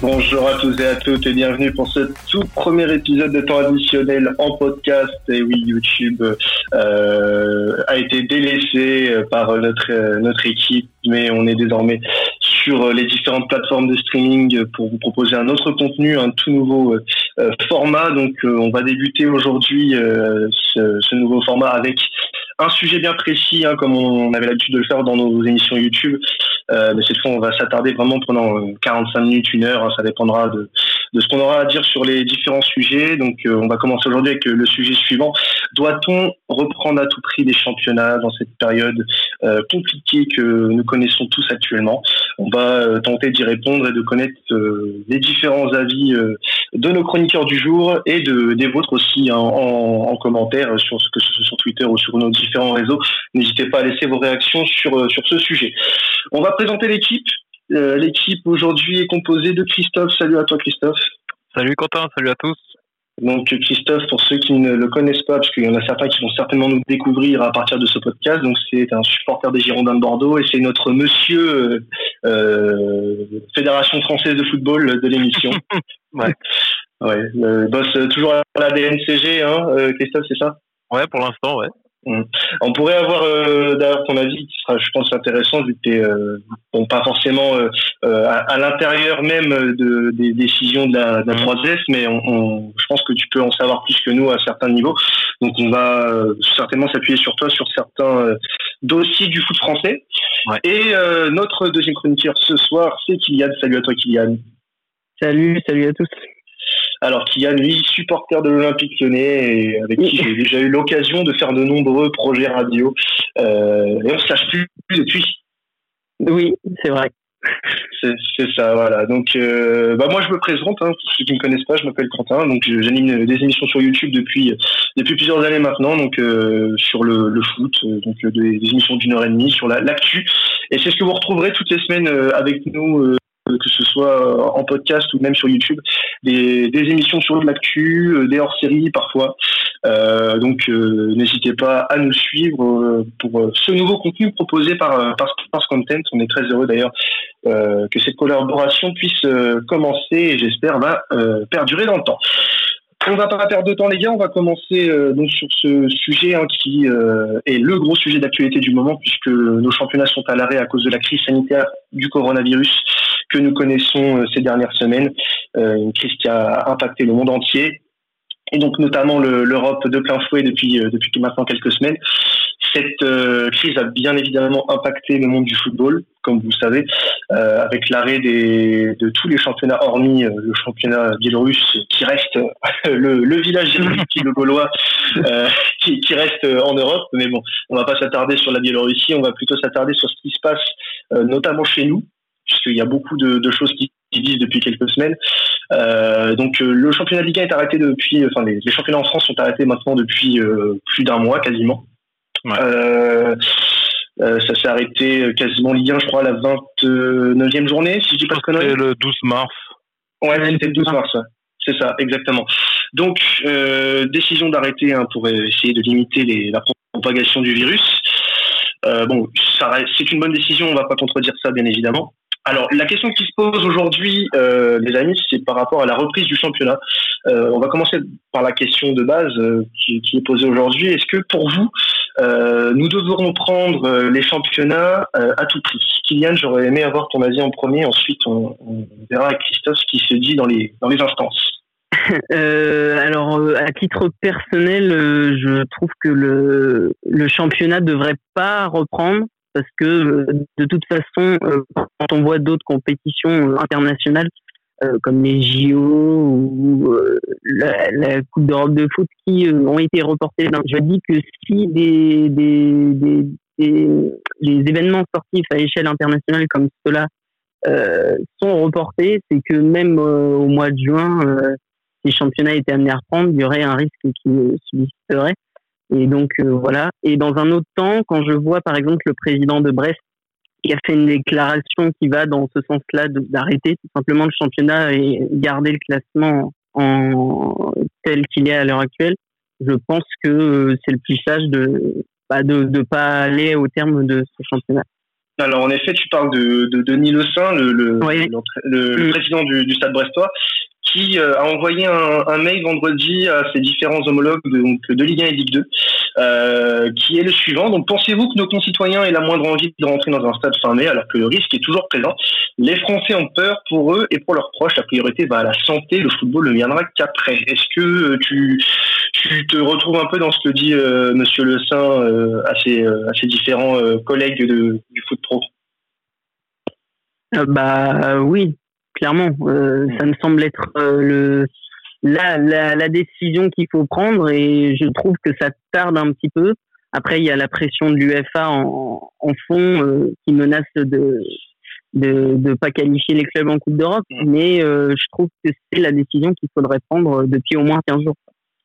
Bonjour à tous et à toutes et bienvenue pour ce tout premier épisode de temps additionnel en podcast. Et oui, YouTube euh, a été délaissé euh, par notre euh, notre équipe, mais on est désormais sur les différentes plateformes de streaming pour vous proposer un autre contenu, un tout nouveau format. Donc, on va débuter aujourd'hui ce, nouveau format avec un sujet bien précis, hein, comme on avait l'habitude de le faire dans nos émissions YouTube. Euh, mais cette fois, on va s'attarder vraiment pendant 45 minutes, une heure. Hein, ça dépendra de, de ce qu'on aura à dire sur les différents sujets. Donc, euh, on va commencer aujourd'hui avec le sujet suivant. Doit-on reprendre à tout prix les championnats dans cette période euh, compliquée que nous connaissons tous actuellement? On va tenter d'y répondre et de connaître les différents avis de nos chroniqueurs du jour et de, des vôtres aussi hein, en, en, commentaire, sur, que ce soit sur Twitter ou sur nos différents réseaux. N'hésitez pas à laisser vos réactions sur, sur ce sujet. On va présenter l'équipe. Euh, l'équipe aujourd'hui est composée de Christophe. Salut à toi Christophe. Salut Quentin, salut à tous. Donc Christophe, pour ceux qui ne le connaissent pas, parce qu'il y en a certains qui vont certainement nous découvrir à partir de ce podcast, donc c'est un supporter des Girondins de Bordeaux et c'est notre monsieur euh, Fédération française de football de l'émission. ouais. Ouais, boss toujours à la DNCG, hein, euh, Christophe, c'est ça? Ouais, pour l'instant, ouais. Mm. On pourrait avoir euh, d'ailleurs ton avis qui sera, je pense, intéressant vu que tu euh, bon, pas forcément euh, euh, à, l'intérieur même de, des décisions de la, de la 3S, mm. mais on, je pense que tu peux en savoir plus que nous à certains niveaux. Donc on va certainement s'appuyer sur toi sur certains dossiers du foot français. Ouais. Et notre deuxième chroniqueur ce soir, c'est Kylian. Salut à toi Kylian. Salut, salut à tous. Alors Kylian, lui, supporter de l'Olympique lyonnais, et avec qui j'ai déjà eu l'occasion de faire de nombreux projets radio. Euh, et on ne se sache plus depuis. Oui, c'est vrai. C'est ça, voilà. Donc, euh, bah moi, je me présente. Hein, pour ceux qui me connaissent pas, je m'appelle Quentin. Donc, j'anime des émissions sur YouTube depuis depuis plusieurs années maintenant. Donc, euh, sur le, le, foot, donc des, des émissions d'une heure et demie sur l'actu. et c'est ce que vous retrouverez toutes les semaines avec nous que ce soit en podcast ou même sur YouTube, des, émissions sur l'actu, euh, des hors-séries parfois. Euh, donc euh, n'hésitez pas à nous suivre pour ce nouveau contenu proposé par, par Content. On est très heureux d'ailleurs que cette collaboration puisse commencer et j'espère va perdurer dans le temps. On va pas perdre de temps les gars, on va commencer donc sur ce sujet hein, qui est le gros sujet d'actualité du moment puisque nos championnats sont à l'arrêt à cause de la crise sanitaire du coronavirus que nous connaissons euh, ces dernières semaines, euh, une crise qui a impacté le monde entier, et donc notamment l'Europe de plein fouet depuis euh, depuis maintenant quelques semaines. Cette crise a bien évidemment impacté le monde du football, comme vous le savez, avec l'arrêt de tous les championnats, hormis le championnat biélorusse, qui reste le, le, village qui le gaulois, qui, qui, reste en Europe. Mais bon, on va pas s'attarder sur la Biélorussie, on va plutôt s'attarder sur ce qui se passe, notamment chez nous, puisqu'il y a beaucoup de, de choses qui, qui, disent depuis quelques semaines. Euh, donc euh, le championnat de Ligue 1 est arrêté depuis, enfin les, les championnats en France sont arrêtés maintenant depuis euh, plus d'un mois quasiment. Ouais. Euh, euh, ça s'est arrêté quasiment Ligue 1, je crois, la 29e journée, si je dis pas de conneries. Le 12 mars. Ouais, c'était le 12 mars. C'est ça, exactement. Donc, euh, décision d'arrêter hein, pour essayer de limiter les, la propagation du virus. Euh, bon, c'est une bonne décision, on va pas contredire ça, bien évidemment. Alors, la question qui se pose aujourd'hui, euh, les amis, c'est par rapport à la reprise du championnat. Euh, on va commencer par la question de base euh, qui, est posée aujourd'hui. Est-ce que pour vous, euh, nous devrons prendre les championnats à tout prix? Kylian, j'aurais aimé avoir ton avis en premier. Ensuite, on, on, verra avec Christophe ce qui se dit dans les, dans les instances. alors, à titre personnel, je trouve que le, le championnat devrait pas reprendre parce que euh, de toute façon, euh, quand on voit d'autres compétitions euh, internationales comme les JO ou la, Coupe d'Europe de foot qui ont été reportées, je dis que si des, événements sportifs à échelle internationale comme cela euh, sont reportés, c'est que même au mois de juin, si les championnats étaient amenés à reprendre, il y aurait un risque qui subsisterait. Et donc euh, voilà. Et dans un autre temps, quand je vois par exemple le président de Brest qui a fait une déclaration qui va dans ce sens-là d'arrêter tout simplement le championnat et garder le classement en tel qu'il est à l'heure actuelle, je pense que c'est le plus sage de bah, de ne pas aller au terme de ce championnat. Alors en effet, tu parles de, de Denis Le Saint, le, le, le, mm. président du, du, Stade Brestois, qui euh, a envoyé un, mail vendredi à ses différents homologues de, Ligue 1 et Ligue 2, euh, qui est le suivant. Donc pensez-vous que nos concitoyens aient la moindre envie de rentrer dans un stade fin mai alors que le risque est toujours présent? Les Français ont peur pour eux et pour leurs proches. La priorité va à la santé. Le football ne viendra qu'après. Est-ce que euh, tu, te retrouves un peu dans ce que dit euh, Monsieur Le Saint à, ses, à ses différents collègues de, du foot pro? Bah oui, clairement. ça me semble être le la, la, la décision qu'il faut prendre et je trouve que ça tarde un petit peu. Après, il y a la pression de l'UFA en, en fond euh, qui menace de de ne pas qualifier les clubs en Coupe d'Europe, mm. mais euh, je trouve que c'est la décision qu'il faudrait prendre depuis au moins 15 jours.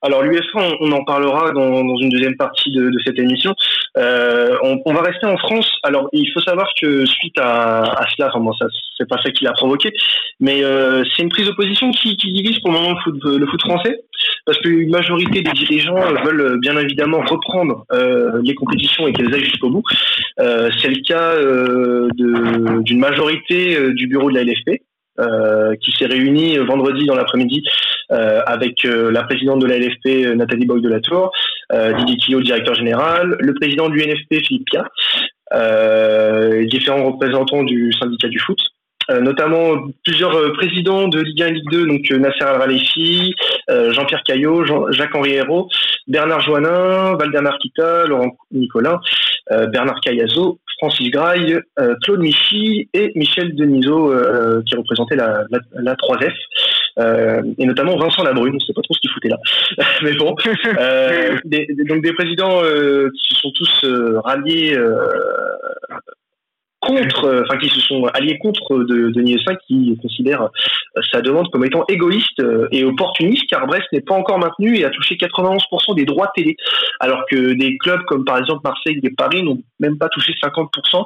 Alors l'UFA, on, en parlera dans, une deuxième partie de, cette émission. Euh, on, va rester en France. Alors il faut savoir que suite à, cela, enfin bon, ça c'est pas ça qui l'a provoqué, mais euh, c'est une prise de position qui, divise pour le moment le foot, français, parce qu'une majorité des dirigeants veulent bien évidemment reprendre euh, les compétitions et qu'elles aillent jusqu'au bout. C'est le cas d'une majorité du bureau de la LFP. Euh, qui s'est réuni vendredi dans l'après-midi euh, avec euh, la présidente de la LFP, Nathalie Boy de la Tour, Didier directeur général, le président du NFP, Philippe Pia, différents représentants du syndicat du foot. Notamment plusieurs présidents de Ligue 1 et Ligue 2, donc Nasser Al-Ralefi, Jean-Pierre Caillot, Jacques-Henri Hérault, Bernard Joannin, Valdemar Kita, Laurent Nicolas, Bernard Cayazo, Francis Graille, euh, Claude Michy et Michel Denisot euh, qui représentait la, la, 3F. Euh, et notamment Vincent Labrune, on ne sait pas trop ce qu'il foutait là, mais bon, donc des présidents qui se sont tous ralliés contre, euh, enfin qui se sont alliés contre de, Denis V qui considère euh, sa demande comme étant égoïste euh, et opportuniste car Brest n'est pas encore maintenu et a touché 91% des droits télé alors que des clubs comme par exemple Marseille et Paris n'ont même pas touché 50%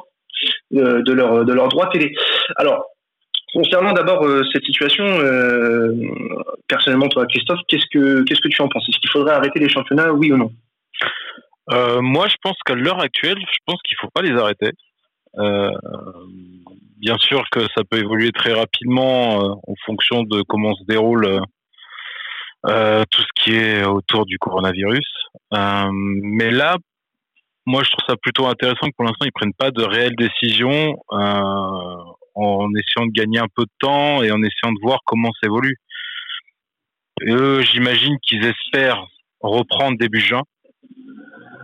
de leurs de droits télé. Alors concernant d'abord cette situation, personnellement toi Christophe, qu'est-ce que qu'est-ce que tu en penses? Est-ce qu'il faudrait arrêter les championnats, oui ou non? Moi, je pense qu'à l'heure actuelle, je pense qu'il faut pas les arrêter. Euh, bien sûr que ça peut évoluer très rapidement euh, en fonction de comment se déroule euh, tout ce qui est autour du coronavirus. mais là, moi, je trouve ça plutôt intéressant que pour l'instant, ils prennent pas de réelles décisions en essayant de gagner un peu de temps et en essayant de voir comment ça évolue. eux, j'imagine qu'ils espèrent reprendre début juin.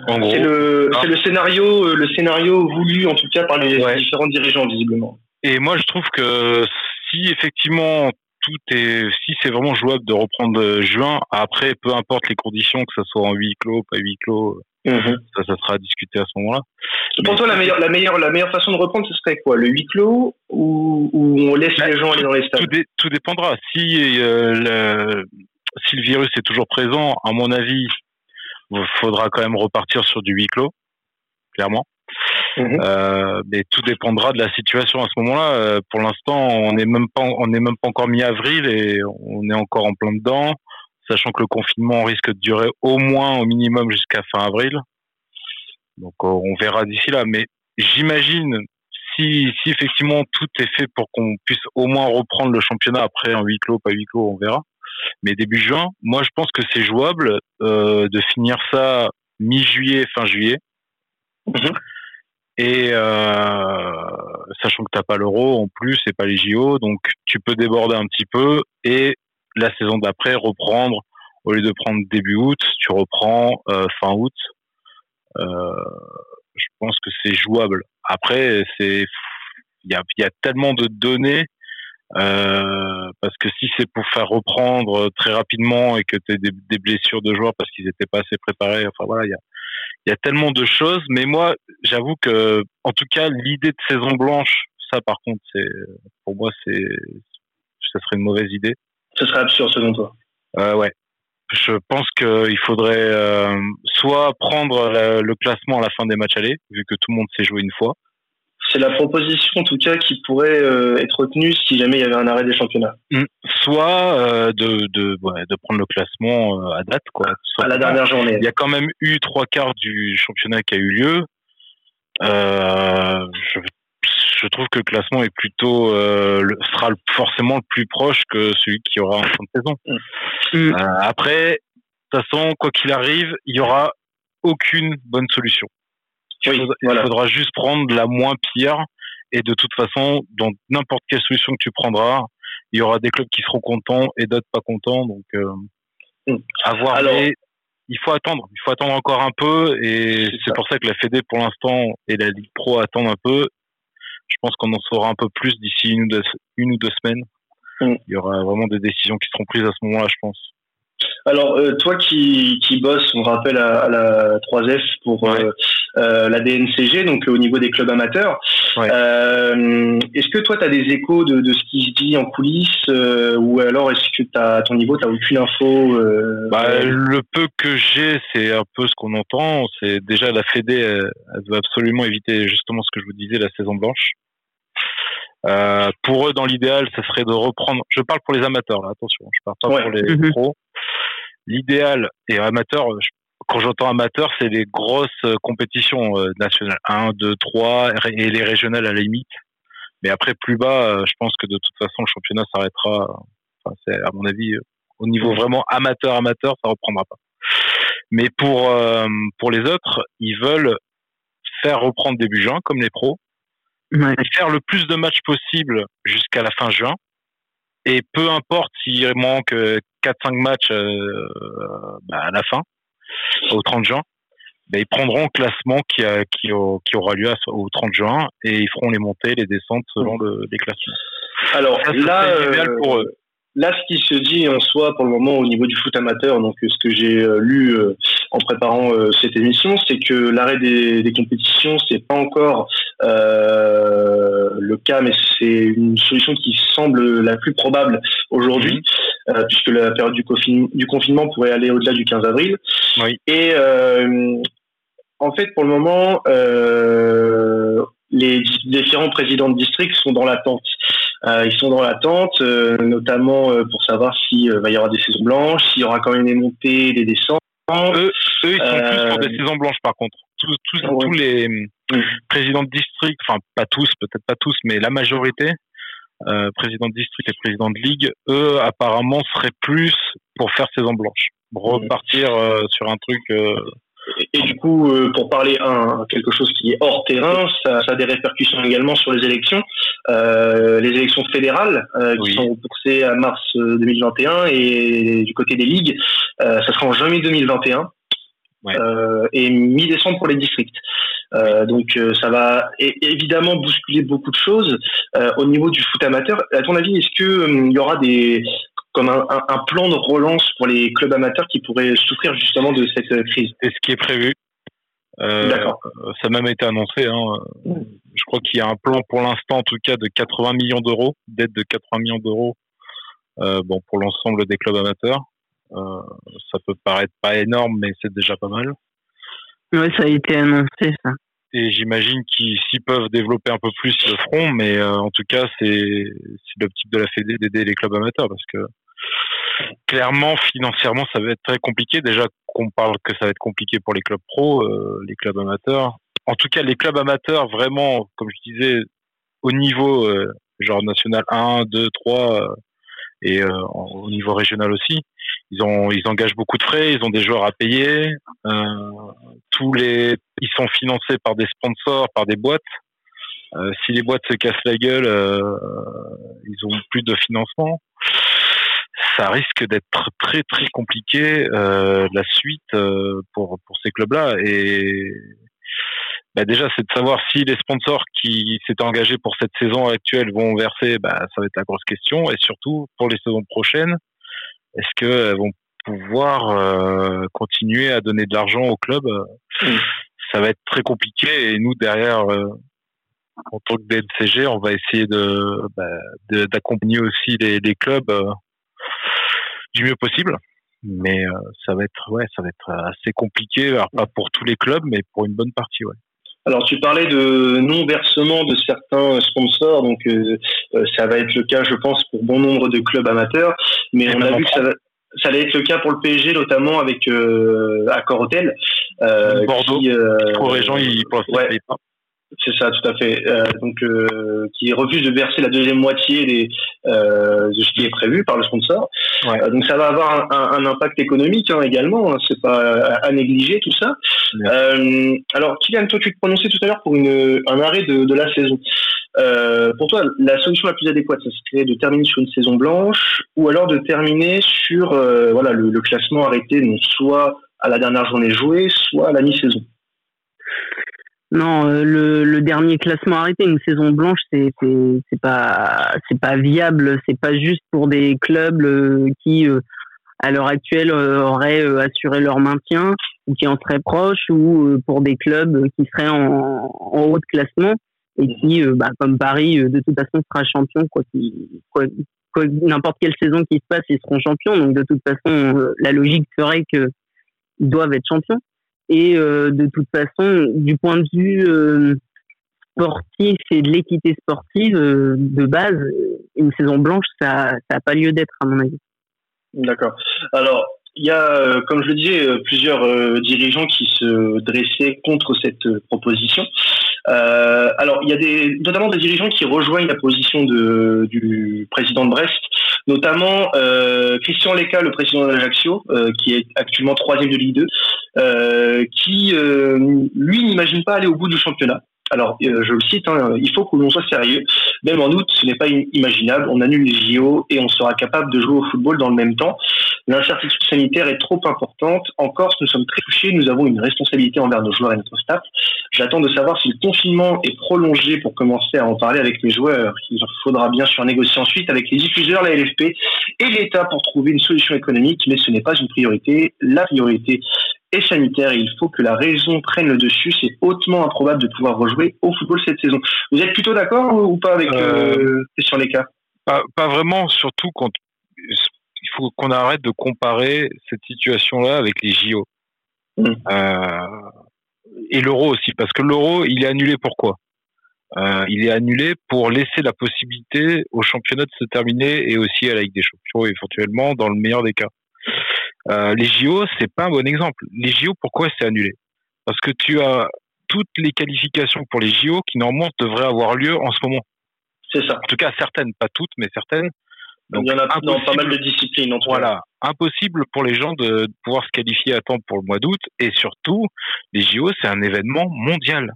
C'est le, ah. le, scénario, euh, le scénario voulu en tout cas par les différents dirigeants visiblement. Et moi je trouve que si effectivement tout est, si c'est vraiment jouable de reprendre euh, juin, après peu importe les conditions, que ce soit en huis clos, pas huis clos, mhm. ça, ça sera discuté à ce moment-là. Pour toi, la meilleure, la meilleure, la meilleure façon de reprendre, ce serait quoi, le huis clos ou, on laisse bah, les gens aller dans les stades? tout, dépendra. Si euh, le, si le virus est toujours présent, à mon avis, il faudra quand même repartir sur du huis clos, clairement. Mhm. Euh, mais tout dépendra de la situation à ce moment-là. Euh, pour l'instant, on n'est même pas, on n'est même pas encore mi-avril et on est encore en plein dedans, sachant que le confinement risque de durer au moins, au minimum, jusqu'à fin avril. Donc, euh, on verra d'ici là. Mais j'imagine, si, si effectivement tout est fait pour qu'on puisse au moins reprendre le championnat après en huis clos, pas huis clos, on verra. Mais début juin, moi je pense que c'est jouable euh, de finir ça mi-juillet, fin juillet. Mhm. Et euh, sachant que t'as pas l'euro en plus et pas les JO, donc tu peux déborder un petit peu et la saison d'après reprendre au lieu de prendre début août, tu reprends euh, fin août. Euh, je pense que c'est jouable. Après, c'est il y a, y a tellement de données euh, parce que si c'est pour faire reprendre très rapidement et que tu as des, des, blessures de joueurs parce qu'ils n'étaient pas assez préparés, enfin voilà, il y a, y a tellement de choses. Mais moi, j'avoue que, en tout cas, l'idée de saison blanche, ça par contre, c'est pour moi, c'est ça serait une mauvaise idée. Ce serait absurde selon toi. Euh, ouais. Je pense qu'il faudrait euh, soit prendre le classement à la fin des matchs aller, vu que tout le monde s'est joué une fois, c'est la proposition en tout cas qui pourrait euh, être retenue si jamais il y avait un arrêt des championnats. Mm. Soit euh, de, de, de, prendre le classement euh, à date, quoi. à la dernière journée. Il y a quand même eu trois quarts du championnat qui a eu lieu. je je trouve que le classement est plutôt sera forcément le plus proche que celui qui aura en fin de saison. Mm. après, de toute façon, quoi qu'il arrive, il y aura aucune bonne solution. Il, faudra, juste prendre la moins pire. Et de toute façon, dans n'importe quelle solution que tu prendras, il y aura des clubs qui seront contents et d'autres pas contents. Donc, euh, hmm. il faut attendre. Il faut attendre encore un peu. Et c'est pour ça que la Fédé, pour l'instant, et la Ligue Pro attendent un peu. Je pense qu'on en saura un peu plus d'ici une, ou deux semaines. Hmm. Il y aura vraiment des décisions qui seront prises à ce moment-là, je pense. Alors, euh, toi qui, qui bosses, on rappelle, à, la 3F pour euh, euh, la DNCG, donc au niveau des clubs amateurs, est-ce que toi, tu as des échos de, de, ce qui se dit en coulisses ou alors est-ce que à ton niveau, tu n'as aucune info bah, Le peu que j'ai, c'est un peu ce qu'on entend. C'est déjà la Fédé, elle, elle, veut absolument éviter justement ce que je vous disais, la saison blanche. Euh, pour eux, dans l'idéal, ce serait de reprendre. Je parle pour les amateurs, là, attention, je parle pas pour les mhm. pros. L'idéal et amateur, quand j'entends amateur, c'est les grosses euh, compétitions euh, nationales, 1, 2, 3 et les régionales à la limite. Mais après, plus bas, je pense que de toute façon, le championnat s'arrêtera. Enfin, c'est à mon avis, au niveau vraiment amateur amateur, ça reprendra pas. Mais pour pour les autres, ils veulent faire reprendre début juin comme les pros faire le plus de matchs possible jusqu'à la fin juin. Et peu importe s'il manque 4-5 euh, matchs euh, bah, à la fin, au 30 juin, bah, ils prendront le classement qui, a, qui, qui, aura lieu au 30 juin et ils feront les montées, les descentes selon le, les classements. Alors là, pour eux. Là, ce qui se dit en soi pour le moment au niveau du foot amateur, donc ce que j'ai euh, lu euh, en préparant euh, cette émission, c'est que l'arrêt des, des, compétitions, c'est pas encore euh, le cas, mais c'est une solution qui semble la plus probable aujourd'hui, mhm. puisque la période du, du, confinement pourrait aller au-delà du 15 avril. Oui. Et en fait, pour le moment, les différents présidents de district sont dans l'attente. Euh, ils sont dans l'attente, euh, notamment euh, pour savoir s'il va y avoir des saisons blanches, s'il y aura quand même des montées, des descentes. Eux, eux ils sont plus pour des saisons blanches par contre. Tous, tous, tous les mm. présidents de district, enfin pas tous, peut-être pas tous, mais la majorité, euh, présidents de district et présidents de ligue, eux apparemment seraient plus pour faire saison blanche, repartir sur un truc et, du coup, euh, pour parler un quelque chose qui est hors terrain, ça, ça a des répercussions également sur les élections, euh, les élections fédérales euh, qui sont repoussées à mars 2021 euh, et du côté des ligues, euh, ça sera en janvier 2021 ouais. et mi-décembre pour les districts. donc ça va évidemment bousculer beaucoup de choses au niveau du foot amateur. À ton avis, est-ce que il y aura des comme un, un, plan de relance pour les clubs amateurs qui pourraient souffrir justement de cette euh, crise. C'est ce qui est prévu. Euh, D'accord. Ça a même été annoncé. Hein. Je crois qu'il y a un plan pour l'instant, en tout cas, de 80 millions d'euros, d'aide de 80 millions d'euros, euh, bon, pour l'ensemble des clubs amateurs. Euh, ça peut paraître pas énorme, mais c'est déjà pas mal. Oui, ça a été annoncé, ça. Et j'imagine qu'ils s'ils peuvent développer un peu plus, le feront. Mais euh, en tout cas, c'est l'optique de la Fédé d'aider les clubs amateurs parce que clairement, financièrement, ça va être très compliqué. Déjà qu'on parle que ça va être compliqué pour les clubs pros, euh, les clubs amateurs. En tout cas, les clubs amateurs, vraiment, comme je disais, au niveau euh, genre national 1, 2, 3 et euh, au niveau régional aussi, ils ont ils engagent beaucoup de frais, ils ont des joueurs à payer. tous les ils sont financés par des sponsors, par des boîtes. si les boîtes se cassent la gueule, ils ont plus de financement ça risque d'être très très compliqué euh, la suite euh, pour pour ces clubs-là. Et bah déjà c'est de savoir si les sponsors qui s'étaient engagés pour cette saison actuelle vont verser bah ça va être la grosse question. Et surtout pour les saisons prochaines est-ce qu'elles vont pouvoir euh, continuer à donner de l'argent au club mm. ça va être très compliqué. Et nous derrière euh, en tant que DNCG, on va essayer de bah, d'accompagner aussi les, les clubs euh, du mieux possible. Mais euh, ça va être ouais, ça va être assez compliqué, alors pas pour tous les clubs, mais pour une bonne partie, ouais. Alors tu parlais de non versement de certains sponsors, donc euh, euh, ça va être le cas, je pense, pour bon nombre de clubs amateurs, mais on a vu que ça, ça allait être le cas pour le PSG, notamment avec euh, Accor Hotel. Bordeaux. Qui, euh, Région, ils ouais. pas. C'est ça, tout à fait. Euh, donc, euh, qui refuse de verser la deuxième moitié des, euh, de ce qui est prévu par le sponsor. Donc, ça va avoir un, un, impact économique hein, également. Hein, c'est pas à, négliger tout ça. Alors, Kylian, toi, tu te prononçais tout à l'heure pour une, un arrêt de, de la saison. pour toi, la solution la plus adéquate, ça serait de terminer sur une saison blanche ou alors de terminer sur voilà le, le, classement arrêté, donc soit à la dernière journée jouée, soit à la mi-saison? Non, euh, le, le, dernier classement arrêté, une saison blanche, c'est c'est pas c'est pas viable. C'est pas juste pour des clubs euh, qui, euh, à l'heure actuelle, auraient assuré leur maintien ou qui en seraient proches, ou pour des clubs qui seraient en, haut de classement et qui, bah, comme Paris, de toute façon sera champion quoi quoi, n'importe quelle saison qui se passe, ils seront champions. Donc de toute façon, la logique ferait que ils doivent être champions. Et euh, de toute façon, du point de vue euh, sportif et de l'équité sportive, euh, de base, une saison blanche, ça n'a pas lieu d'être, à mon avis. D'accord. Alors, il y a, comme je le disais, plusieurs dirigeants qui se dressaient contre cette proposition. alors, il y a des, notamment des dirigeants qui rejoignent la position de, du président de Brest, notamment Christian Leca, le président de l'Ajaccio, qui est actuellement troisième de Ligue 2, euh, qui, euh, lui, n'imagine pas aller au bout du championnat. Alors, euh, je le cite, hein, il faut que l'on soit sérieux. Même en août, ce n'est pas imaginable. On annule les JO et on sera capable de jouer au football dans le même temps. L'incertitude sanitaire est trop importante. En Corse, nous sommes très touchés. Nous avons une responsabilité envers nos joueurs et notre staff. J'attends de savoir si le confinement est prolongé pour commencer à en parler avec les joueurs. Il faudra bien sûr négocier ensuite avec les diffuseurs, la LFP et l'État pour trouver une solution économique, mais ce n'est pas une priorité. La priorité et sanitaire et il faut que la raison prenne le dessus. C'est hautement improbable de pouvoir rejouer au football cette saison. Vous êtes plutôt d'accord ou pas avec euh, euh sur les cas? pas, pas, vraiment, surtout quand faut qu'on arrête de comparer cette situation-là avec les JO. Mmh. Euh, et l'euro aussi, parce que l'euro, il est annulé pourquoi euh, Il est annulé pour laisser la possibilité au championnat de se terminer et aussi à la Ligue des Champions éventuellement dans le meilleur des cas. Euh, les JO, c'est pas un bon exemple. Les JO, pourquoi c'est annulé? Parce que tu as toutes les qualifications pour les JO qui normalement devraient avoir lieu en ce moment. C'est ça. En tout cas, certaines, pas toutes, mais certaines. Donc, Il y en a dans pas mal de disciplines. En voilà, impossible pour les gens de pouvoir se qualifier à temps pour le mois d'août. Et surtout, les JO, c'est un événement mondial.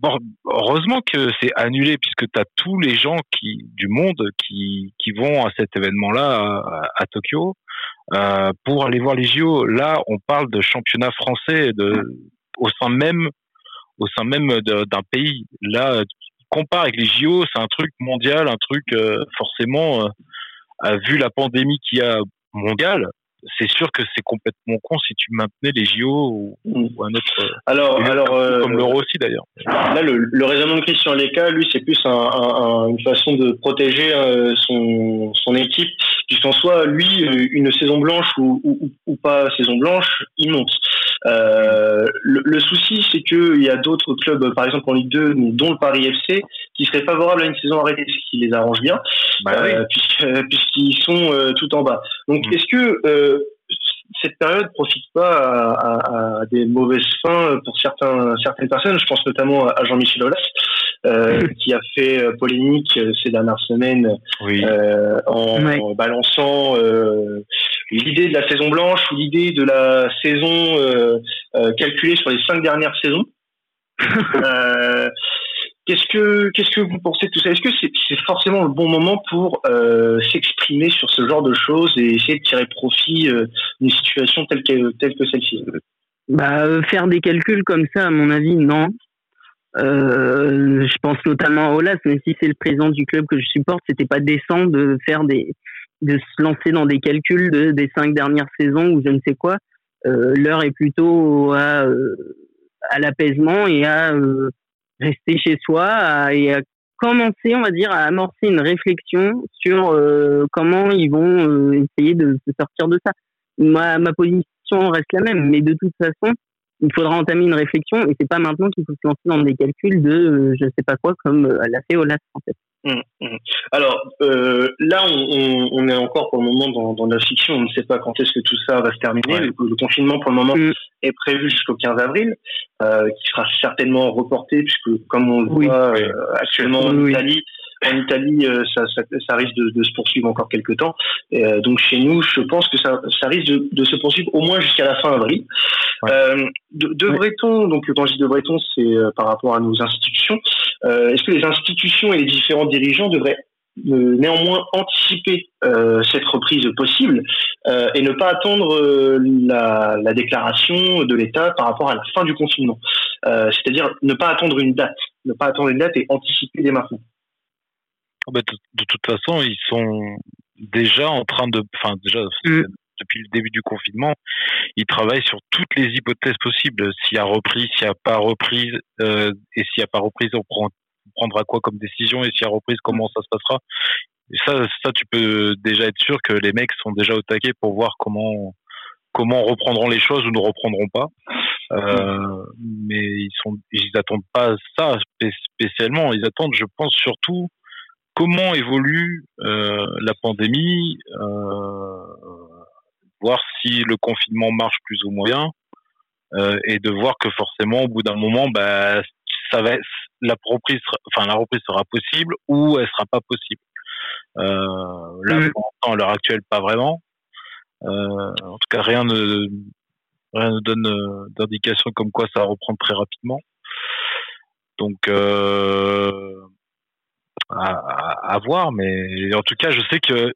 Bon, heureusement que c'est annulé puisque tu as tous les gens qui du monde qui, qui vont à cet événement-là à, à, Tokyo euh, pour aller voir les JO. Là, on parle de championnat français de, au sein même au sein même d'un pays. Là, compare avec les JO, c'est un truc mondial, un truc euh, forcément euh, vu la pandémie qui a mondiale, c'est sûr que c'est complètement con si tu maintenais les JO ou, mm. un autre. Alors, alors comme euh, l'euro aussi d'ailleurs. Là, le, le, raisonnement de Christian Leca, lui, c'est plus un, un, une façon de protéger euh, son, son équipe, puisqu'en soit, lui, euh, une saison blanche ou, ou, ou pas saison blanche, il monte. Euh, le, le, souci, c'est qu'il y a d'autres clubs, par exemple en Ligue 2, dont le Paris FC, qui seraient favorables à une saison arrêtée, ce qui les arrange bien, bah euh, puisqu'ils sont euh, tout en bas. Donc, mm. est-ce que euh, cette période profite pas à, à, à, des mauvaises fins pour certains, certaines personnes? Je pense notamment à Jean-Michel Aulas. Euh, qui a fait euh, polémique ces dernières semaines oui. euh, en, en, balançant l'idée de la saison blanche ou l'idée de la saison calculée sur les cinq dernières saisons. Qu'est-ce que qu'est-ce que vous pensez de tout ça? Est-ce que c'est forcément le bon moment pour euh, s'exprimer sur ce genre de choses et essayer de tirer profit euh, d'une situation telle que telle que celle-ci? Bah euh, faire des calculs comme ça, à mon avis, non. Euh, je pense notamment à Olas, même si c'est le président du club que je supporte, c'était pas décent de faire des de se lancer dans des calculs de, des cinq dernières saisons ou je ne sais quoi. Euh, L'heure est plutôt à, à l'apaisement et à rester chez soi et à commencer, on va dire, à amorcer une réflexion sur euh, comment ils vont euh, essayer de se sortir de ça. Ma, ma position reste la même, mais de toute façon, il faudra entamer une réflexion et c'est pas maintenant qu'il faut se lancer dans des calculs de euh, je sais pas quoi comme l'a fait Olas en fait. Mmh, mmh. Alors euh, là, on, on, est encore pour le moment dans, dans la fiction. On ne sait pas quand est-ce que tout ça va se terminer. Le, confinement, pour le moment, mmh. est prévu jusqu'au 15 avril, euh, qui sera certainement reporté puisque, comme on le voit euh, actuellement en Italie, en Italie, euh, ça, ça, ça, risque de, de, se poursuivre encore quelques temps. Et, euh, donc chez nous, je pense que ça, ça risque de, de, se poursuivre au moins jusqu'à la fin avril. Euh, devrait-on, donc quand je dis devrait-on, c'est euh, par rapport à nos institutions, est-ce que les institutions et les différents dirigeants devraient néanmoins anticiper euh, cette reprise possible euh, et ne pas attendre euh, la, la, déclaration de l'État par rapport à la fin du confinement? C'est-à-dire ne pas attendre une date, ne pas attendre une date et anticiper dès maintenant. Ah bah, de, de, toute façon, ils sont déjà en train de, enfin déjà mm. depuis le début du confinement, ils travaillent sur toutes les hypothèses possibles. S'il y a reprise, s'il n'y a pas reprise, euh, et s'il n'y a pas reprise, on, prend, on prendra quoi comme décision, et s'il y a reprise, comment ça se passera? Et ça, ça, tu peux déjà être sûr que les mecs sont déjà au taquet pour voir comment comment reprendront les choses ou ne reprendront pas. Euh, mais ils sont, ils attendent pas ça spécialement. Ils attendent, je pense, surtout comment évolue euh, la pandémie, euh, voir si le confinement marche plus ou moins, euh, et de voir que forcément au bout d'un moment, bah, ça va, la reprise, enfin la reprise sera possible ou elle sera pas possible. Euh, là, mmh. à l'heure actuelle, pas vraiment. Euh, en tout cas, rien ne rien ne donne d'indication comme quoi ça va reprendre très rapidement. Donc, à, à, voir, mais en tout cas, je sais que,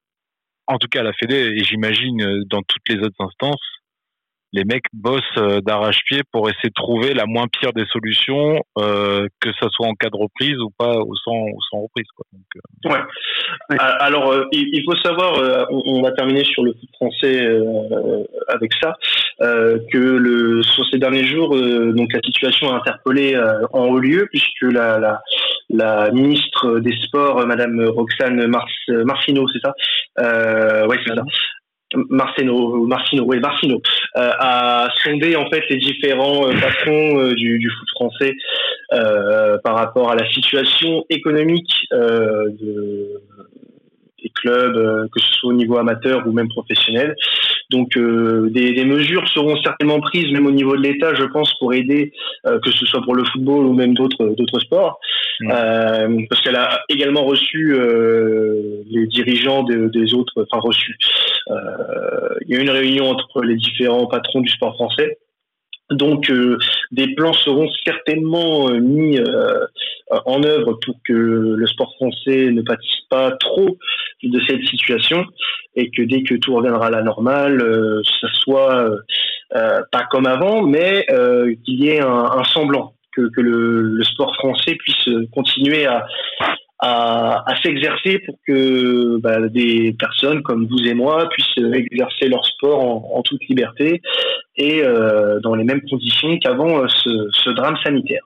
en tout cas, la Fédé, et j'imagine euh, dans toutes les autres instances, les mecs bossent euh, d'arrache-pied pour essayer de trouver la moins pire des solutions, euh, que ça soit en cas de reprise ou pas, ou sans, ou sans reprise. Quoi. Donc, euh... ouais. Alors, euh, il faut savoir, euh, on, va terminer sur le foot français avec ça, que le, sur ces derniers jours, donc la situation a interpellé en haut lieu, puisque la, la, la ministre des Sports, Madame Roxane Mars, Marcino, c'est ça? Euh, c'est ça. Marcino, Marcino, oui, Marcino, euh, a sondé en fait les différents euh, patrons euh, du, du, foot français euh, par rapport à la situation économique de, des clubs, que ce soit au niveau amateur ou même professionnel. Donc des, des, mesures seront certainement prises, même au niveau de l'État, je pense, pour aider, que ce soit pour le football ou même d'autres d'autres sports. Euh, parce qu'elle a également reçu euh, les dirigeants de, des autres, enfin reçu. Euh, il y a eu une réunion entre les différents patrons du sport français. Donc des plans seront certainement mis en œuvre pour que le sport français ne pâtisse pas trop de cette situation et que dès que tout reviendra à la normale, ce soit pas comme avant, mais qu'il y ait un, un semblant que, le, sport français puisse continuer à, à, s'exercer pour que bah, des personnes comme vous et moi puissent exercer leur sport en, toute liberté et euh, dans les mêmes conditions qu'avant euh, ce, drame sanitaire.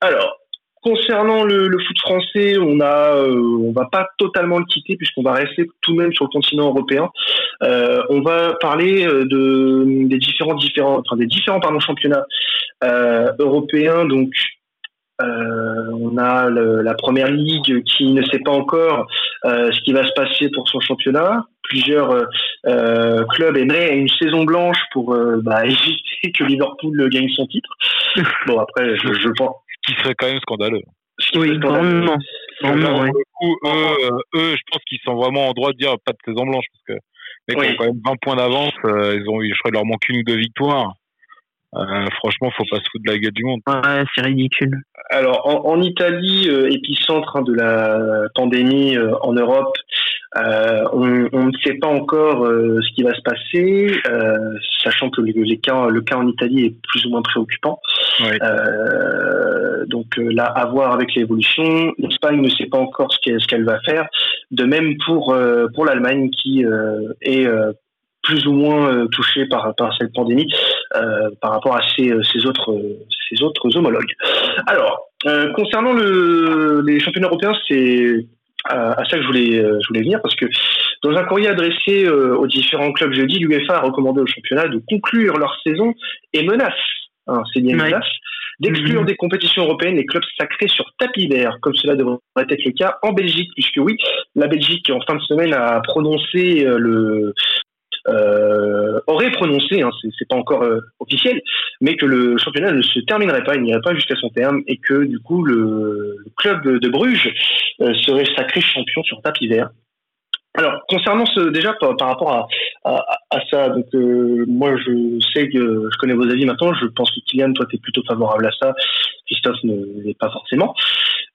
Alors, concernant le, foot français, on a, euh, on va pas totalement le quitter puisqu'on va rester tout de même sur le continent européen. on va parler de des différents différents, enfin des différents pardon championnats euh, européen, donc euh, on a la première ligue qui ne sait pas encore euh, ce qui va se passer pour son championnat. Plusieurs euh, clubs aimeraient une saison blanche pour bah, éviter que Liverpool gagne son titre. Bon après, je, je pense. Ce qui serait quand même scandaleux. Oui, vraiment. eux, eux, je pense qu'ils sont vraiment en droit de dire pas de saison blanche parce que mais ont quand même 20 points d'avance. ils ont, je crois, leur manque une ou deux victoires. Euh, franchement, faut pas se foutre de la gueule du monde. Ouais, c'est ridicule. Alors, en, Italie, euh, épicentre hein, de la pandémie euh, en Europe, euh, on, on, ne sait pas encore ce qui va se passer, sachant que les, cas, le cas en Italie est plus ou moins préoccupant. donc là, à voir avec l'évolution. L'Espagne ne sait pas encore ce qu'elle va faire. De même pour pour l'Allemagne qui est plus ou moins euh, touchés par, par cette pandémie euh, par rapport à ces, euh, ces, autres, ces autres homologues. Alors, concernant le, les championnats européens, c'est à, ça que je voulais, je voulais venir parce que dans un courrier adressé aux différents clubs jeudi, l'UEFA a recommandé aux championnats de conclure leur saison et menace, hein, c'est bien menace, d'exclure mhm. des compétitions européennes les clubs sacrés sur tapis vert, comme cela devrait être le cas en Belgique, puisque oui, la Belgique en fin de semaine a prononcé le euh, aurait prononcé, hein, c'est pas encore euh, officiel, mais que le championnat ne se terminerait pas, il n'irait pas jusqu'à son terme, et que du coup le, club de Bruges serait sacré champion sur tapis vert. Alors, concernant ce, déjà par, rapport à, à, ça, donc euh, moi je sais que je connais vos avis maintenant. Je pense que Kylian, toi, tu es plutôt favorable à ça. Christophe ne l'est pas forcément.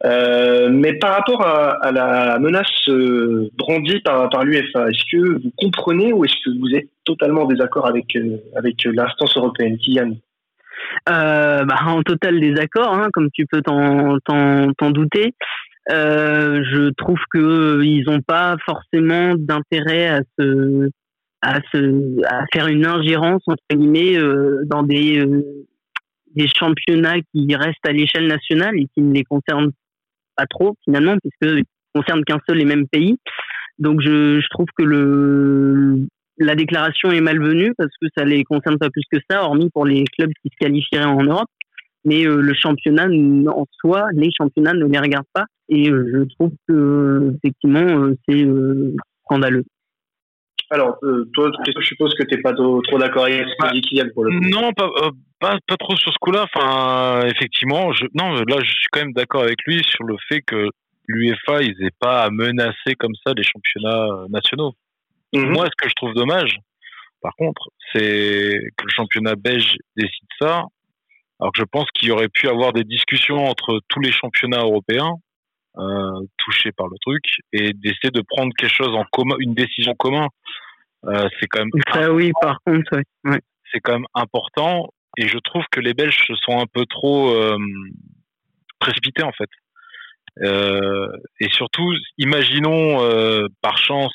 Euh, mais par rapport à, la menace euh, brandie par, par l'UFA, est-ce que vous comprenez ou est-ce que vous êtes totalement en désaccord avec avec l'instance européenne, Kylian? Bah, en total désaccord, hein, comme tu peux t'en douter. Euh, je trouve que ils n'ont pas forcément d'intérêt à se faire une ingérence entre guillemets euh, dans des euh, des championnats qui restent à l'échelle nationale et qui ne les concernent pas trop finalement puisque ne concernent qu'un seul et même pays. Donc je, trouve que la déclaration est malvenue parce que ça les concerne pas plus que ça, hormis pour les clubs qui se qualifieraient en Europe mais euh, le championnat en soi, les championnats ne les regardent pas, et euh, je trouve que effectivement euh, c'est scandaleux. Alors, toi, je suppose que tu n'es pas trop, d'accord avec ce que bah, dit Kylian pour le coup. Non, pas, pas, pas, trop sur ce coup-là. Enfin, effectivement, je, non, là, je suis quand même d'accord avec lui sur le fait que l'UEFA, ils n'aient pas à menacer comme ça les championnats nationaux. Mhm. Moi, ce que je trouve dommage, par contre, c'est que le championnat belge décide ça alors que je pense qu'il y aurait pu avoir des discussions entre tous les championnats européens euh, touchés par le truc et d'essayer de prendre quelque chose en commun, une décision commune. Euh, c'est quand même. Ça, oui, par contre. C'est quand même important et je trouve que les Belges se sont un peu trop euh, précipités en fait. Et surtout, imaginons par chance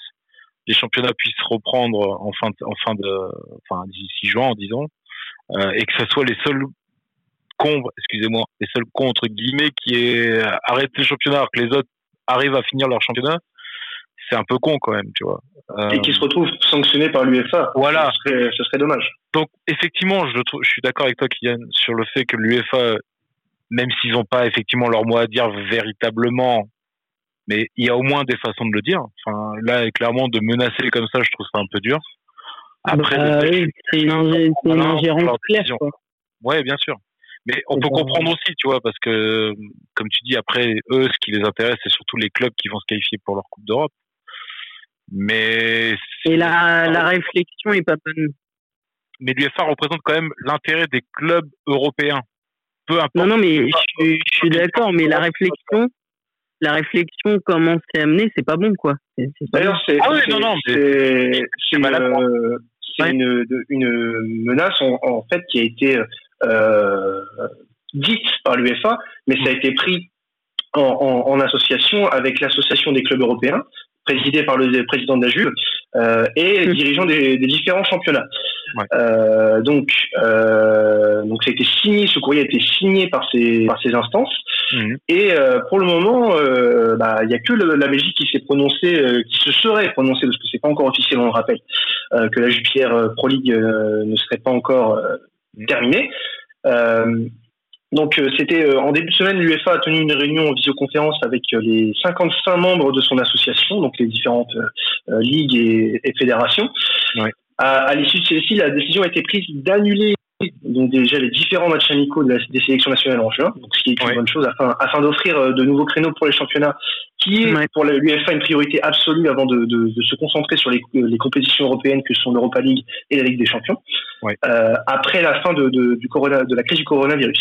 les championnats puissent reprendre en fin de, en fin de, enfin d'ici juin, disons, euh, et que ce soit les seuls excusez-moi, les seuls contre guillemets qui est arrêté le championnat alors que les autres arrivent à finir leur championnat, c'est un peu con quand même, tu vois. Et qui se retrouvent sanctionnés par l'UEFA. Voilà. Ce serait, ce serait, dommage. Donc, effectivement, je, je suis d'accord avec toi, Kylian, sur le fait que l'UEFA, même s'ils n'ont pas effectivement leur mot à dire véritablement, mais il y a au moins des façons de le dire. Enfin, là, clairement, de menacer comme ça, je trouve ça un peu dur. Après, bah, oui, c'est une, ingérence claire. Ouais, bien sûr. Mais on peut comprendre aussi, tu vois, parce que, comme tu dis, après, eux, ce qui les intéresse, c'est surtout les clubs qui vont se qualifier pour leur Coupe d'Europe. Mais. Et la, la réflexion est pas bonne. Mais l'UFA représente quand même l'intérêt des clubs européens. Peu importe. Non, non, mais je, suis d'accord, mais la réflexion, la réflexion, comment c'est amené, c'est pas bon, quoi. D'ailleurs, c'est. Ah oui, non, non, c'est. C'est une, une, menace, en, en, fait, qui a été euh, dite par l'UEFA, mais ça a été pris en, en, association avec l'association des clubs européens, présidée par le président de la Juve, euh, et les dirigeants des, des, différents championnats. Euh, donc, euh, donc ça a été signé, ce courrier a été signé par ces par ces instances. Mhm. Et euh, pour le moment, euh, bah, il n'y a que la Belgique qui s'est prononcée, qui se serait prononcée, parce que c'est pas encore officiel, on le rappelle, que la Jupiler Pro League ne serait pas encore terminée. Euh, donc euh, c'était euh, en début de semaine, l'UEFA a tenu une réunion en visioconférence avec les 55 membres de son association, donc les différentes ligues et, fédérations. À, l'issue de celle-ci, la décision a été prise d'annuler donc déjà les différents matchs amicaux de des sélections nationales en juin, donc ce qui est une bonne chose afin, afin d'offrir de nouveaux créneaux pour les championnats, qui est pour l'UEFA une priorité absolue avant de, de, de se concentrer sur les, les, compétitions européennes que sont l'Europa League et la Ligue des Champions euh, après la fin de, de, du corona, de la crise du coronavirus.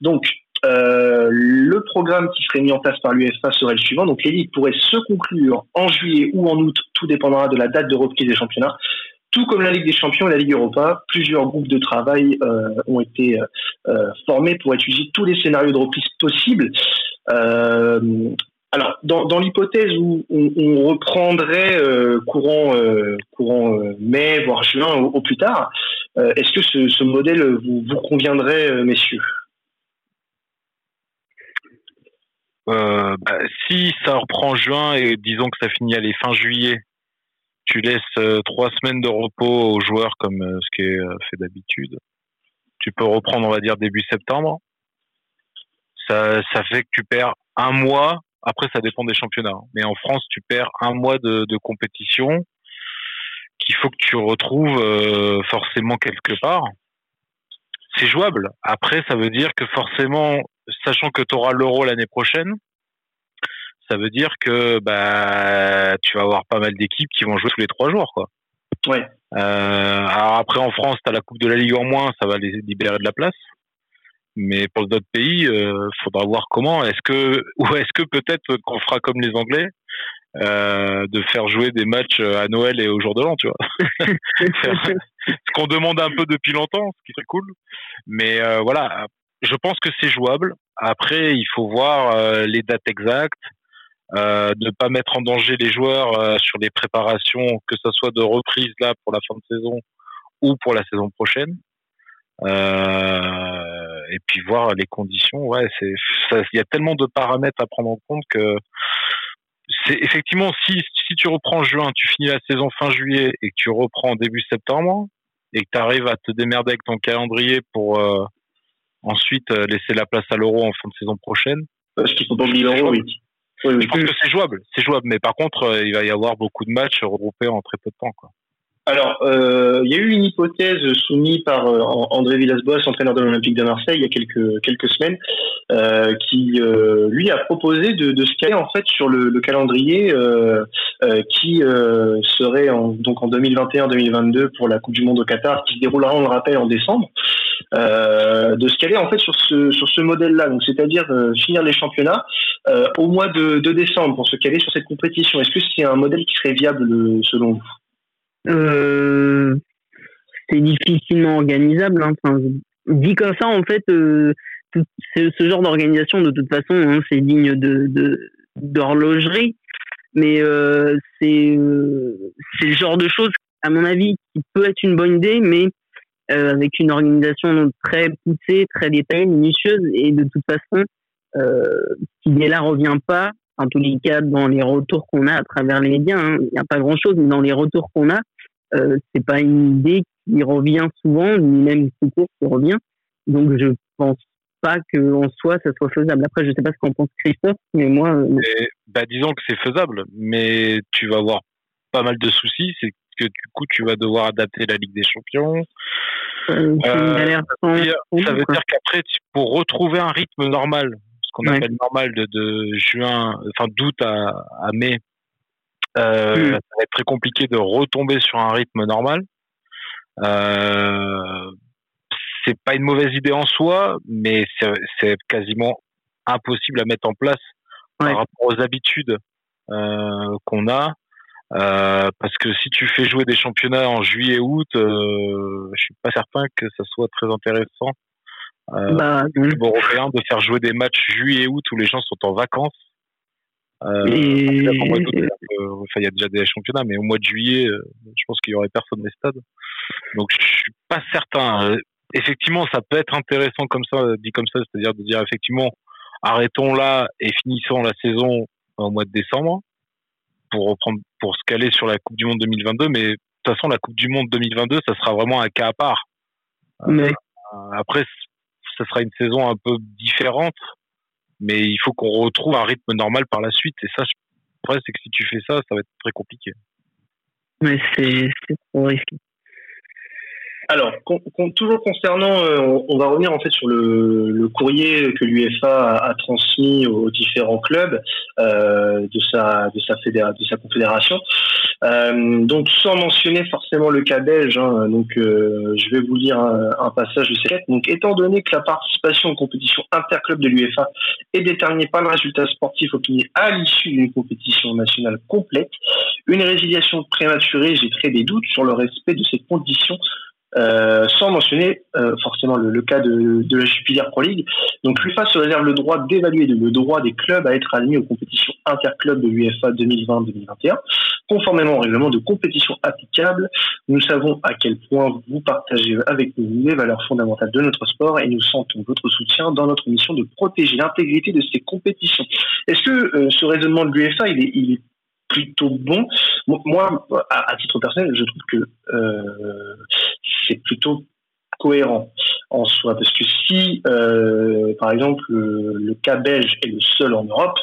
Donc, euh, le programme qui serait mis en place par l'UEFA serait le suivant. Donc, les ligues pourraient se conclure en juillet ou en août, tout dépendra de la date de reprise des championnats. Tout comme la Ligue des Champions et la Ligue Europa, plusieurs groupes de travail euh, ont été euh, formés pour étudier tous les scénarios de reprise possibles. Euh, alors, dans, l'hypothèse où on, reprendrait courant, courant mai, voire juin au, plus tard, est-ce que ce, modèle vous, vous conviendrait, messieurs? Bah, Si ça reprend juin et disons que ça finit à les fin juillet, tu laisses trois semaines de repos aux joueurs comme ce qui est fait d'habitude. Tu peux reprendre, on va dire, début septembre. ça, fait que tu perds un mois. Après, ça dépend des championnats. Hein. Mais en France, tu perds un mois de, compétition qu'il faut que tu retrouves euh, forcément quelque part. C'est jouable. Après, ça veut dire que forcément, sachant que tu auras l'euro l'année prochaine, ça veut dire que bah tu vas avoir pas mal d'équipes qui vont jouer tous les trois jours, quoi. Ouais. Euh, alors après, en France, tu as la Coupe de la Ligue en moins, ça va les libérer de la place. Mais pour d'autres pays, euh, faudra voir comment. Est-ce que ou est-ce que peut-être qu'on fera comme les Anglais, euh, de faire jouer des matchs à Noël et au jour de l'an, tu vois. ce qu'on demande un peu depuis longtemps, ce qui serait cool. Mais euh, voilà, je pense que c'est jouable. Après, il faut voir euh, les dates exactes, euh, ne pas mettre en danger les joueurs euh, sur les préparations, que ce soit de reprise là pour la fin de saison ou pour la saison prochaine. Euh, et puis voir les conditions. Ouais, il y a tellement de paramètres à prendre en compte que effectivement si si tu reprends juin, tu finis la saison fin juillet et que tu reprends début septembre et que tu arrives à te démerder avec ton calendrier pour euh, ensuite laisser la place à l'euro en fin de saison prochaine. Parce qu'il faut pas oublier l'euro, oui. Je pense que c'est jouable, c'est jouable, mais par contre, euh, il va y avoir beaucoup de matchs regroupés en très peu de temps. Quoi. Alors, euh, il y a eu une hypothèse soumise par euh, André Villas-Boas, entraîneur de l'Olympique de Marseille, il y a quelques quelques semaines, euh, qui euh, lui a proposé de, de se caler en fait sur le, le calendrier euh, qui serait en, donc en 2021-2022 pour la Coupe du Monde au Qatar, qui se déroulera, on le rappelle, en décembre. De se caler en fait sur ce sur ce modèle-là, donc c'est-à-dire finir les championnats au mois de, de, décembre pour se caler sur cette compétition. Est-ce que c'est un modèle qui serait viable selon vous? C'est difficilement organisable. Hein. Dit comme ça, en fait, tout, ce genre d'organisation, de toute façon, hein, c'est digne de d'horlogerie, mais c'est c'est le genre de choses, à mon avis, qui peut être une bonne idée, mais euh, avec une organisation très poussée, très détaillée, minutieuse, et de toute façon, euh, cette idée-là revient pas, en tous les cas, dans les retours qu'on a à travers les médias, hein. il n'y a pas grand-chose, mais dans les retours qu'on a, euh, c'est pas une idée qui revient souvent, ni même tout court qui revient. Donc je pense pas qu'en soi ça soit faisable. Après, je sais pas ce qu'en pense Christophe, mais moi. Euh, bah, disons que c'est faisable, mais tu vas avoir pas mal de soucis. C'est que du coup, tu vas devoir adapter la Ligue des Champions. Euh, ça veut dire, qu'après, pour retrouver un rythme normal, ce qu'on appelle normal de, de, juin, enfin d'août à, à mai, euh, hmm. ça va être très compliqué de retomber sur un rythme normal. Euh, c'est pas une mauvaise idée en soi, mais c'est quasiment impossible à mettre en place par rapport aux habitudes euh, qu'on a. Euh, parce que si tu fais jouer des championnats en juillet août, euh, je suis pas certain que ça soit très intéressant euh, bah, européen de faire jouer des matchs juillet août où les gens sont en vacances. Euh, il y a déjà des championnats, mais au mois de juillet, euh, je pense qu'il y aurait personne dans les stades. Donc je suis pas certain. Effectivement, ça peut être intéressant comme ça, dit comme ça, c'est-à-dire de dire effectivement, arrêtons là et finissons la saison au mois de décembre pour reprendre, pour se caler sur la Coupe du Monde 2022. Mais de toute façon, la Coupe du Monde 2022, ça sera vraiment un cas à part. Euh, après, ça sera une saison un peu différente, mais il faut qu'on retrouve un rythme normal par la suite. Et ça, après, c'est que si tu fais ça, ça va être très compliqué. Mais c'est trop risqué. Alors, toujours concernant, euh, on, va revenir en fait sur le, courrier que l'UEFA a, transmis aux différents clubs euh, de sa de sa de sa confédération. Euh, donc, sans mentionner forcément le cas belge, hein, donc je vais vous lire un, passage de cette lettre. Donc, étant donné que la participation aux compétitions interclubs de l'UEFA est déterminée par le résultat sportif obtenu à l'issue d'une compétition nationale complète, une résiliation prématurée j'ai des doutes sur le respect de ces conditions euh, sans mentionner euh, forcément le, cas de, de, la Jupiler Pro League. Donc l'UFA se réserve le droit d'évaluer le droit des clubs à être admis aux compétitions interclubs de l'UFA 2020-2021, conformément au règlement de compétition applicable. Nous savons à quel point vous partagez avec nous les valeurs fondamentales de notre sport et nous sentons votre soutien dans notre mission de protéger l'intégrité de ces compétitions. Est-ce que euh, ce raisonnement de l'UFA il est, il est plutôt bon? Moi, à, titre personnel, je trouve que euh, c'est plutôt cohérent en soi. Parce que si, euh, par exemple, le, cas belge est le seul en Europe,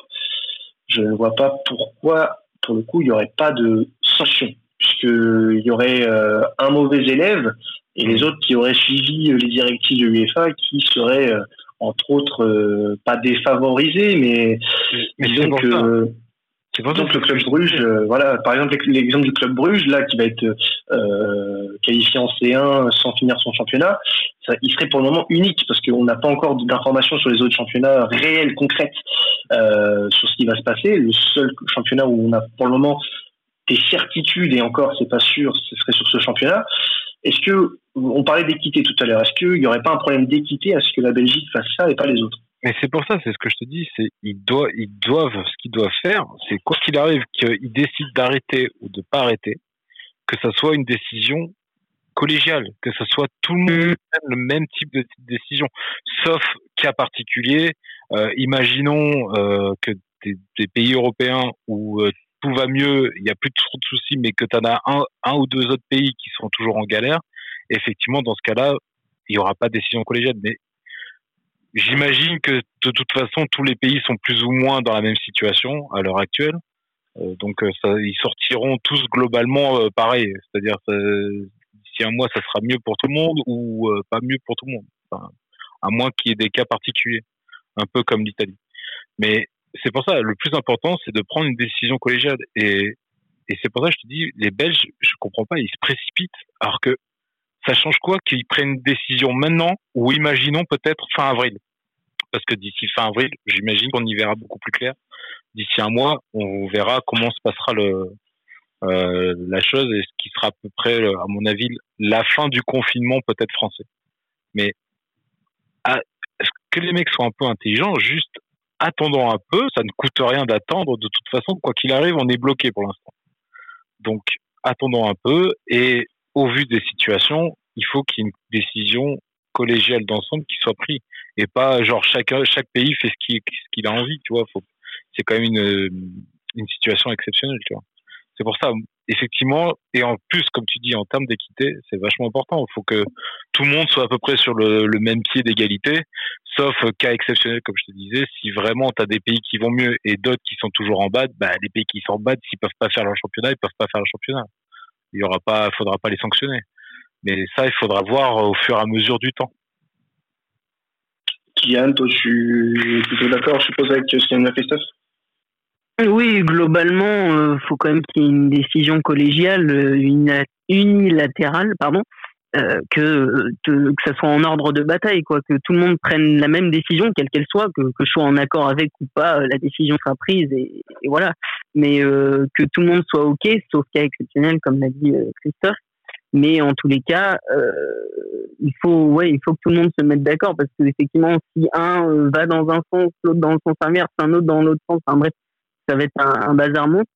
je ne vois pas pourquoi, pour le coup, il n'y aurait pas de sanction. Puisqu'il y aurait euh, un mauvais élève et les autres qui auraient suivi les directives de l'UEFA qui seraient, entre autres, pas défavorisés, mais, mais disons que... Donc le club Bruges, euh, voilà, par exemple l'exemple du club Bruges là qui va être euh, qualifié en C1 sans finir son championnat, ça, il serait pour le moment unique parce qu'on n'a pas encore d'informations sur les autres championnats réels, concrètes euh, sur ce qui va se passer. Le seul championnat où on a pour le moment des certitudes et encore c'est pas sûr, ce serait sur ce championnat. Est-ce que on parlait d'équité tout à l'heure, est-ce qu'il n'y aurait pas un problème d'équité à ce que la Belgique fasse ça et pas les autres? Mais c'est pour ça, c'est ce que je te dis, c'est ils doivent, ce qu'ils doivent faire, c'est quoi qu'il arrive, qu'ils décident d'arrêter ou de pas arrêter, que ça soit une décision collégiale, que ce soit tout le monde le même type de décision, sauf cas particulier. Euh, imaginons euh, que des, pays européens où euh, tout va mieux, il n'y a plus trop de soucis, mais que tu en as un, un ou deux autres pays qui sont toujours en galère. Effectivement, dans ce cas-là, il n'y aura pas de décision collégiale. Mais J'imagine que de toute façon, tous les pays sont plus ou moins dans la même situation à l'heure actuelle. Euh, donc, euh, ça, ils sortiront tous globalement euh, pareil. C'est-à-dire, d'ici un mois, ça sera mieux pour tout le monde ou pas mieux pour tout le monde. Enfin, à moins qu'il y ait des cas particuliers, un peu comme l'Italie. Mais c'est pour ça, le plus important, c'est de prendre une décision collégiale. Et, et c'est pour ça que je te dis, les Belges, je comprends pas, ils se précipitent, alors que ça change quoi qu'ils prennent une décision maintenant ou imaginons peut-être fin avril? Parce que d'ici fin avril, j'imagine qu'on y verra beaucoup plus clair. D'ici un mois, on verra comment se passera le, euh, la chose et ce qui sera à peu près, à mon avis, la fin du confinement peut-être français. Mais à, que les mecs soient un peu intelligents, juste attendons un peu, ça ne coûte rien d'attendre. De toute façon, quoi qu'il arrive, on est bloqué pour l'instant. Donc, attendons un peu et au vu des situations, il faut qu'il y ait une décision collégiale d'ensemble qui soit prise et pas genre chaque chaque pays fait ce qu'il a envie, tu vois. c'est quand même une une situation exceptionnelle. C'est pour ça, effectivement, et en plus, comme tu dis, en termes d'équité, c'est vachement important. Il faut que tout le monde soit à peu près sur le, même pied d'égalité, sauf cas exceptionnel, comme je te disais. Si vraiment tu as des pays qui vont mieux et d'autres qui sont toujours en bas, bah, les pays qui sont en bas, s'ils peuvent pas faire leur championnat, ils peuvent pas faire le championnat. Il y aura pas, faudra pas les sanctionner. Mais ça, il faudra voir au fur et à mesure du temps. Kylian, toi, tu es plutôt d'accord, je suppose, avec ce qu'a Christophe? Oui, globalement, il euh, faut quand même qu'il y ait une décision collégiale, euh, unilatérale, pardon, euh, que, que ça soit en ordre de bataille, quoi, que tout le monde prenne la même décision, quelle qu'elle soit, que, que je sois en accord avec ou pas, la décision sera prise et, voilà. Mais que tout le monde soit ok, sauf cas exceptionnel, comme l'a dit Christophe. Mais en tous les cas, euh, il faut, ouais, il faut que tout le monde se mette d'accord parce que effectivement, si un euh, va dans un sens, l'autre dans le sens inverse, un autre dans l'autre sens, enfin bref, ça va être un, bazar monstre.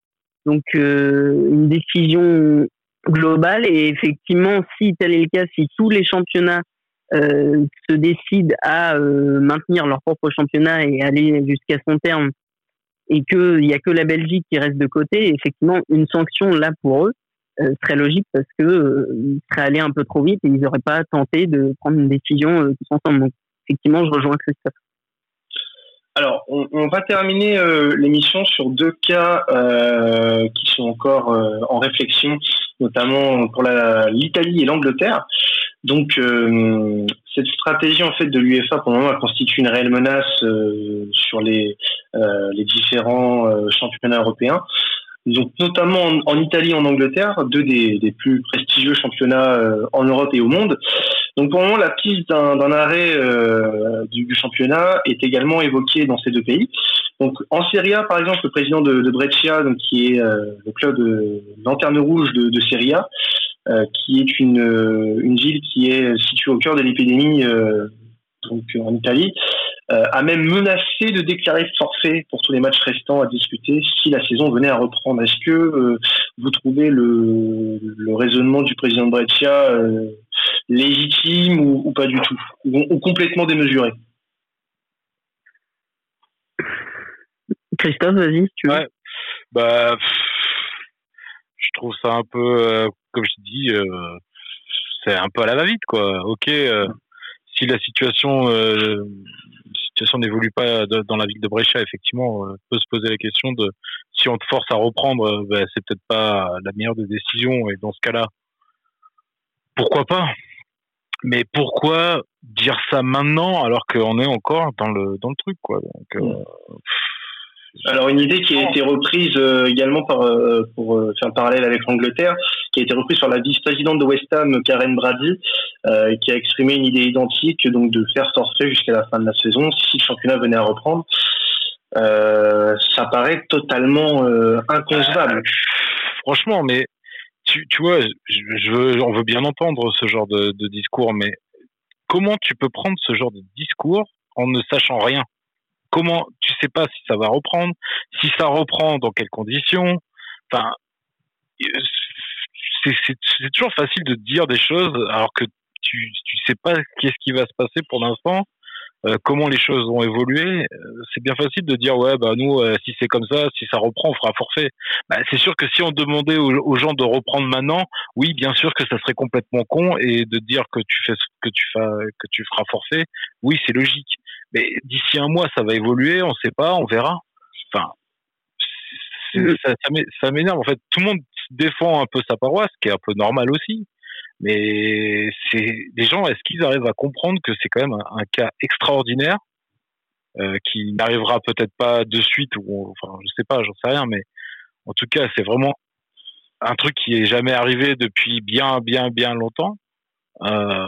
Donc, euh, une décision globale et effectivement, si tel est le cas, si tous les championnats euh, se décident à euh, maintenir leur propre championnat et aller jusqu'à son terme, et qu'il n'y a que la Belgique qui reste de côté, effectivement, une sanction là pour eux, euh, serait logique parce que euh, seraient allés un peu trop vite et ils n'auraient pas tenté de prendre une décision euh, tous ensemble. Donc, effectivement, je rejoins Christophe. Alors, on, va terminer l'émission sur deux cas qui sont encore en réflexion, notamment pour l'Italie et l'Angleterre. Donc, cette stratégie en fait de l'UEFA pour le moment constitue une réelle menace sur les, les différents championnats européens. Donc notamment en, Italie, en Angleterre, deux des, plus prestigieux championnats euh, en Europe et au monde. Donc pour le moment, la piste d'un arrêt euh, du, championnat est également évoquée dans ces deux pays. Donc en Serie A, par exemple, le président de, de Brescia, donc, qui est euh, le club de lanterne rouge de, de Serie A, qui est une, une ville qui est située au cœur de l'épidémie donc en Italie, euh, a même menacé de déclarer forfait pour tous les matchs restants à discuter si la saison venait à reprendre. Est-ce que euh, vous trouvez le, le, raisonnement du président de Brescia euh, légitime ou, ou, pas du tout, ou, complètement démesuré? Christophe, vas-y, tu veux. Ouais, bah, je trouve ça un peu, comme je dis, c'est un peu à la va-vite, quoi. Ok, euh, si la situation, euh, situation n'évolue pas dans la ville de Brescia, effectivement, on peut se poser la question de si on te force à reprendre, ben, c'est peut-être pas la meilleure des décisions. Et dans ce cas-là, pourquoi pas? Mais pourquoi dire ça maintenant alors qu'on est encore dans le dans le truc, quoi? Donc, mm. Alors une idée qui a été reprise euh, également par, euh, pour euh, faire un parallèle avec l'Angleterre, qui a été reprise par la vice-présidente de West Ham, Karen Brady, qui a exprimé une idée identique, donc de faire forfait jusqu'à la fin de la saison si le championnat venait à reprendre. ça paraît totalement inconcevable. franchement, mais tu, vois, on veut bien entendre ce genre de discours, mais comment tu peux prendre ce genre de discours en ne sachant rien? Comment tu sais pas si ça va reprendre, si ça reprend, dans quelles conditions. Enfin, c'est toujours facile de dire des choses alors que tu tu sais pas qu'est-ce qui va se passer pour l'instant. Euh, comment les choses vont évoluer, euh, c'est bien facile de dire ouais bah nous euh, si c'est comme ça, si ça reprend, on fera forfait. Bah, c'est sûr que si on demandait aux, gens de reprendre maintenant, oui bien sûr que ça serait complètement con et de dire que tu fais que tu fais que tu feras forfait, oui c'est logique. Mais d'ici un mois ça va évoluer, on sait pas, on verra. Enfin ça, ça m'énerve en fait. Tout le monde défend un peu sa paroisse, ce qui est un peu normal aussi. Mais c'est des gens, est-ce qu'ils arrivent à comprendre que c'est quand même un, cas extraordinaire euh, qui n'arrivera peut-être pas de suite ou enfin je sais pas, j'en sais rien, mais en tout cas c'est vraiment un truc qui est jamais arrivé depuis bien bien bien longtemps. Euh,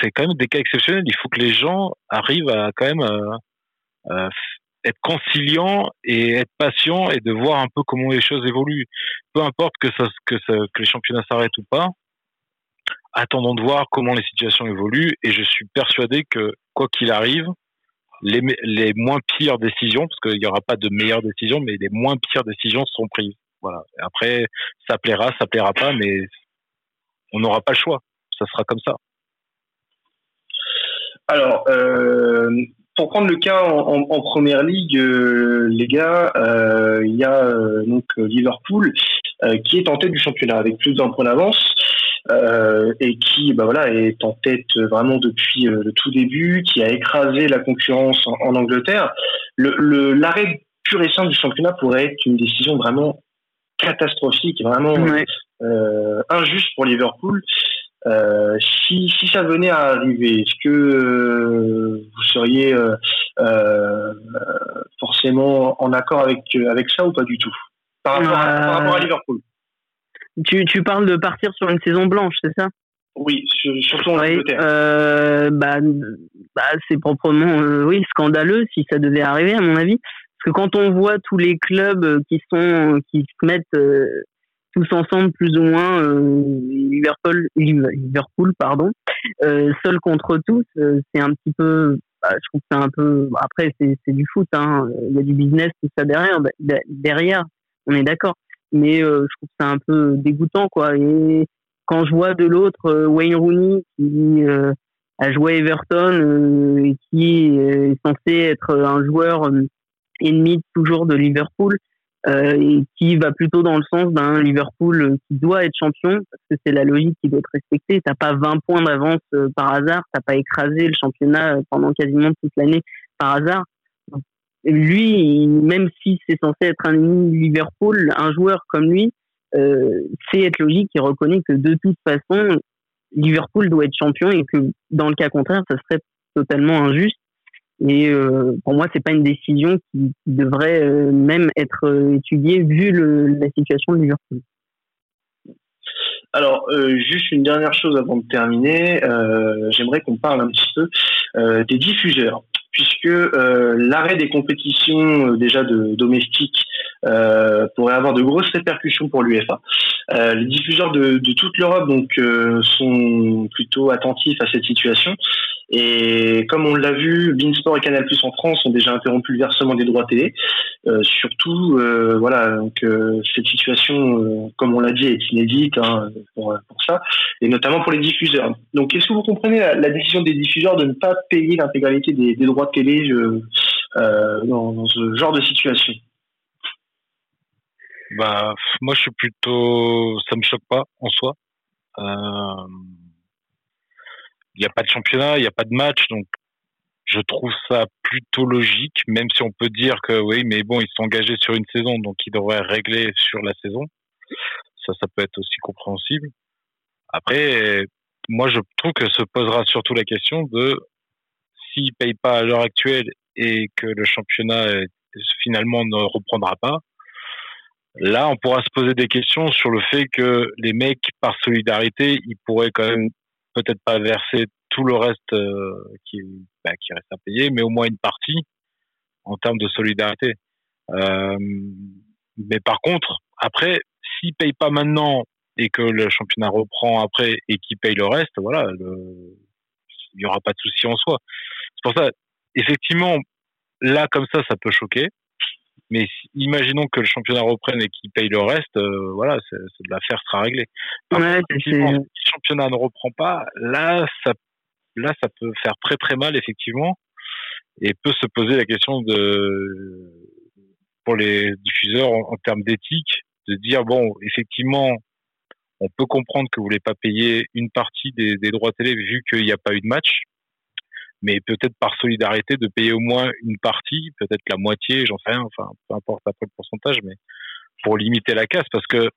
c'est quand même des cas exceptionnels. Il faut que les gens arrivent à quand même euh, euh être conciliants et être patients et de voir un peu comment les choses évoluent. Peu importe que ça, que, ça, que les championnats s'arrêtent ou pas, attendons de voir comment les situations évoluent et je suis persuadé que quoi qu'il arrive, les, les moins pires décisions, parce qu'il n'y aura pas de meilleures décisions, mais les moins pires décisions seront prises. Voilà. Après, ça plaira, ça plaira pas, mais on n'aura pas le choix. Ça sera comme ça. Alors, euh, pour prendre le cas en, première ligue, euh, les gars, euh, il y a donc Liverpool qui est en tête du championnat avec plus d'un point d'avance. Euh, et qui bah voilà est en tête vraiment depuis euh, le tout début, qui a écrasé la concurrence en, Angleterre. Le l'arrêt pur et simple du championnat pourrait être une décision vraiment catastrophique, vraiment euh, injuste pour Liverpool. Euh, si, si ça venait à arriver, est-ce que euh, vous seriez euh, forcément en accord avec avec ça ou pas du tout? Par rapport, par rapport à Liverpool. tu, tu parles de partir sur une saison blanche, c'est ça? Oui, surtout en euh, bah, bah, c'est proprement euh, oui scandaleux si ça devait arriver à mon avis. Parce que quand on voit tous les clubs qui sont qui se mettent euh, tous ensemble plus ou moins Liverpool Liverpool pardon seul contre tous c'est un petit peu bah, je trouve que c'est un peu après c'est c'est du foot hein il y a du business tout ça derrière bah, derrière on est d'accord mais euh, je trouve ça un peu dégoûtant quoi et quand je vois de l'autre euh, Wayne Rooney qui euh, a joué Everton et qui est censé être un joueur ennemi toujours de Liverpool et qui va plutôt dans le sens d'un Liverpool qui doit être champion parce que c'est la logique qui doit être respectée. T'as pas 20 points d'avance par hasard, t'as pas écrasé le championnat pendant quasiment toute l'année par hasard lui, même si c'est censé être un Liverpool, un joueur comme lui, euh, c'est être logique, il reconnaît que de toute façon, Liverpool doit être champion et que dans le cas contraire, ça serait totalement injuste. Et euh, pour moi, c'est pas une décision qui, devrait euh, même être euh, étudiée vu la situation de Liverpool. Alors, juste une dernière chose avant de terminer, j'aimerais qu'on parle un petit peu des diffuseurs puisque l'arrêt des compétitions déjà de domestiques pourrait avoir de grosses répercussions pour l'UEFA. les diffuseurs de, de toute l'Europe donc sont plutôt attentifs à cette situation et comme on l'a vu, Beansport et Canal Plus en France ont déjà interrompu le versement des droits télé. Euh, surtout, euh, voilà, donc euh, cette situation, comme on l'a dit, est inédite hein, pour, pour, ça, et notamment pour les diffuseurs. Donc, est-ce que vous comprenez la, décision des diffuseurs de ne pas payer l'intégralité des, des, droits télé dans, dans, ce genre de situation? Bah, moi, je suis plutôt, ça me choque pas en soi. il n'y a pas de championnat, il n'y a pas de match, donc je trouve ça plutôt logique, même si on peut dire que oui, mais bon, ils sont engagés sur une saison, donc ils devraient régler sur la saison. Ça, ça peut être aussi compréhensible. Après, moi, je trouve que se posera surtout la question de s'ils payent pas à l'heure actuelle et que le championnat finalement ne reprendra pas, là, on pourra se poser des questions sur le fait que les mecs, par solidarité, ils pourraient quand même peut-être pas verser tout le reste euh, qui, bah, qui reste à payer, mais au moins une partie en termes de solidarité. Euh, mais par contre, après, s'ils payent pas maintenant et que le championnat reprend après et qu'ils payent le reste, voilà, il y aura pas de souci en soi. C'est pour ça, effectivement, là comme ça, ça peut choquer. Mais imaginons que le championnat reprenne et qu'il paye le reste, euh, voilà, c'est, l'affaire sera réglée. Ouais, si le championnat ne reprend pas, là, ça, là, ça peut faire très très mal effectivement, et peut se poser la question de pour les diffuseurs en, termes d'éthique, de dire bon, effectivement, on peut comprendre que vous voulez pas payer une partie des, des droits télé vu qu'il n'y a pas eu de match, mais peut-être par solidarité de payer au moins une partie, peut-être la moitié, j'en sais rien, enfin peu importe après le pourcentage, mais pour limiter la casse, parce que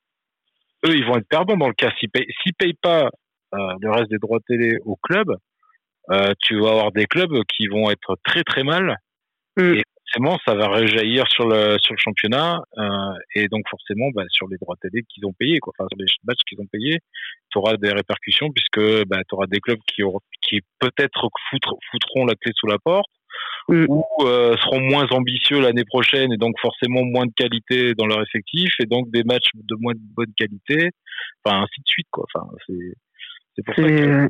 eux ils vont être perdants dans le cas. S'ils payent, payent pas euh, le reste des droits télé au club, euh, tu vas avoir des clubs qui vont être très très mal mm. et forcément ça va rejaillir sur le sur le championnat euh, et donc forcément bah, sur les droits télé qu'ils ont payés quoi enfin sur les matchs qu'ils ont payés tu auras des répercussions puisque bah, tu auras des clubs qui auront, qui peut-être foutront la clé sous la porte mm. ou euh, seront moins ambitieux l'année prochaine et donc forcément moins de qualité dans leur effectif et donc des matchs de moins de bonne qualité enfin ainsi de suite quoi enfin c'est c'est pour ça que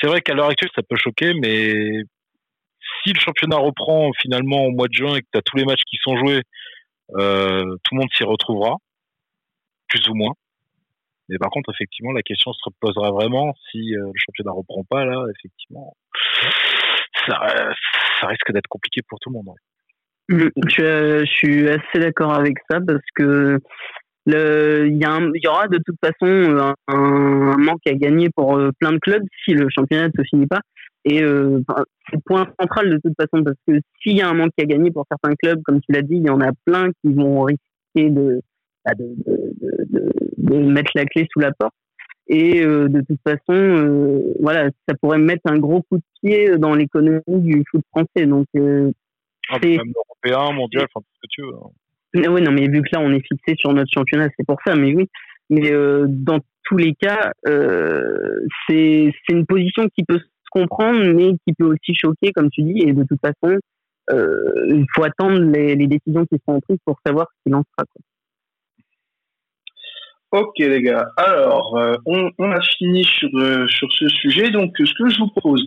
c'est vrai qu'à l'heure actuelle ça peut choquer mais si le championnat reprend finalement au mois de juin et que tu as tous les matchs qui sont joués, euh, tout le monde s'y retrouvera, plus ou moins. Mais par contre, effectivement, la question se posera vraiment si euh, le championnat reprend pas là, effectivement, ça, risque d'être compliqué pour tout le monde. Je, suis assez d'accord avec ça parce que il y, y, aura de toute façon un, un, manque à gagner pour euh, plein de clubs si le championnat ne se finit pas. Et euh, c'est le point central de toute façon, parce que s'il y a un manque à gagner pour certains clubs, comme tu l'as dit, il y en a plein qui vont risquer de, bah, de, de, de, mettre la clé sous la porte. Et euh, de toute façon, euh, voilà, ça pourrait mettre un gros coup de pied dans l'économie du foot français. Donc, euh, ah, c'est européen, mondial, enfin tout ce que tu veux. Hein. Oui, non, mais vu que là, on est fixé sur notre championnat, c'est pour ça. Mais oui, mais dans tous les cas, euh, c'est une position qui peut comprendre, mais qui peut aussi choquer, comme tu dis. Et de toute façon, euh, il faut attendre les, décisions qui seront prises pour savoir ce qu'il en sera. Ok les gars, alors euh, on, a fini sur, euh, sur ce sujet, donc ce que je vous propose,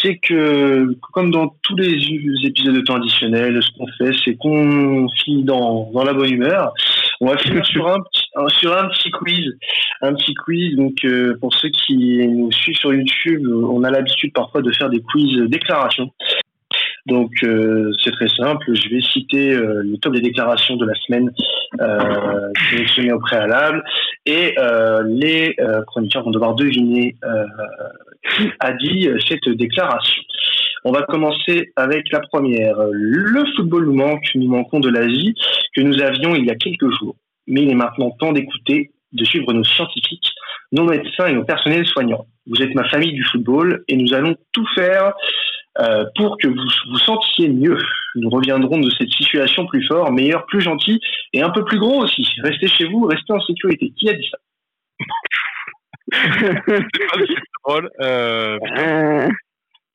c'est que comme dans tous les épisodes de temps additionnel, ce qu'on fait, c'est qu'on finit dans, dans la bonne humeur. On va finir sur un sur un petit quiz, un petit quiz. Donc euh, pour ceux qui nous suivent sur YouTube, on a l'habitude parfois de faire des quiz déclarations. Donc euh, c'est très simple. Je vais citer euh, le top des déclarations de la semaine euh, sélectionnées au préalable et les chroniqueurs vont devoir deviner qui a dit cette déclaration. On va commencer avec la première. Le football nous manque, nous manquons de l'Asie que nous avions il y a quelques jours. Mais il est maintenant temps d'écouter, de suivre nos scientifiques, nos médecins et nos personnels soignants. Vous êtes ma famille du football et nous allons tout faire euh, pour que vous vous sentiez mieux. Nous reviendrons de cette situation plus fort, meilleur, plus gentil et un peu plus gros aussi. Restez chez vous, restez en sécurité. Qui a dit ça? C'est drôle. Euh,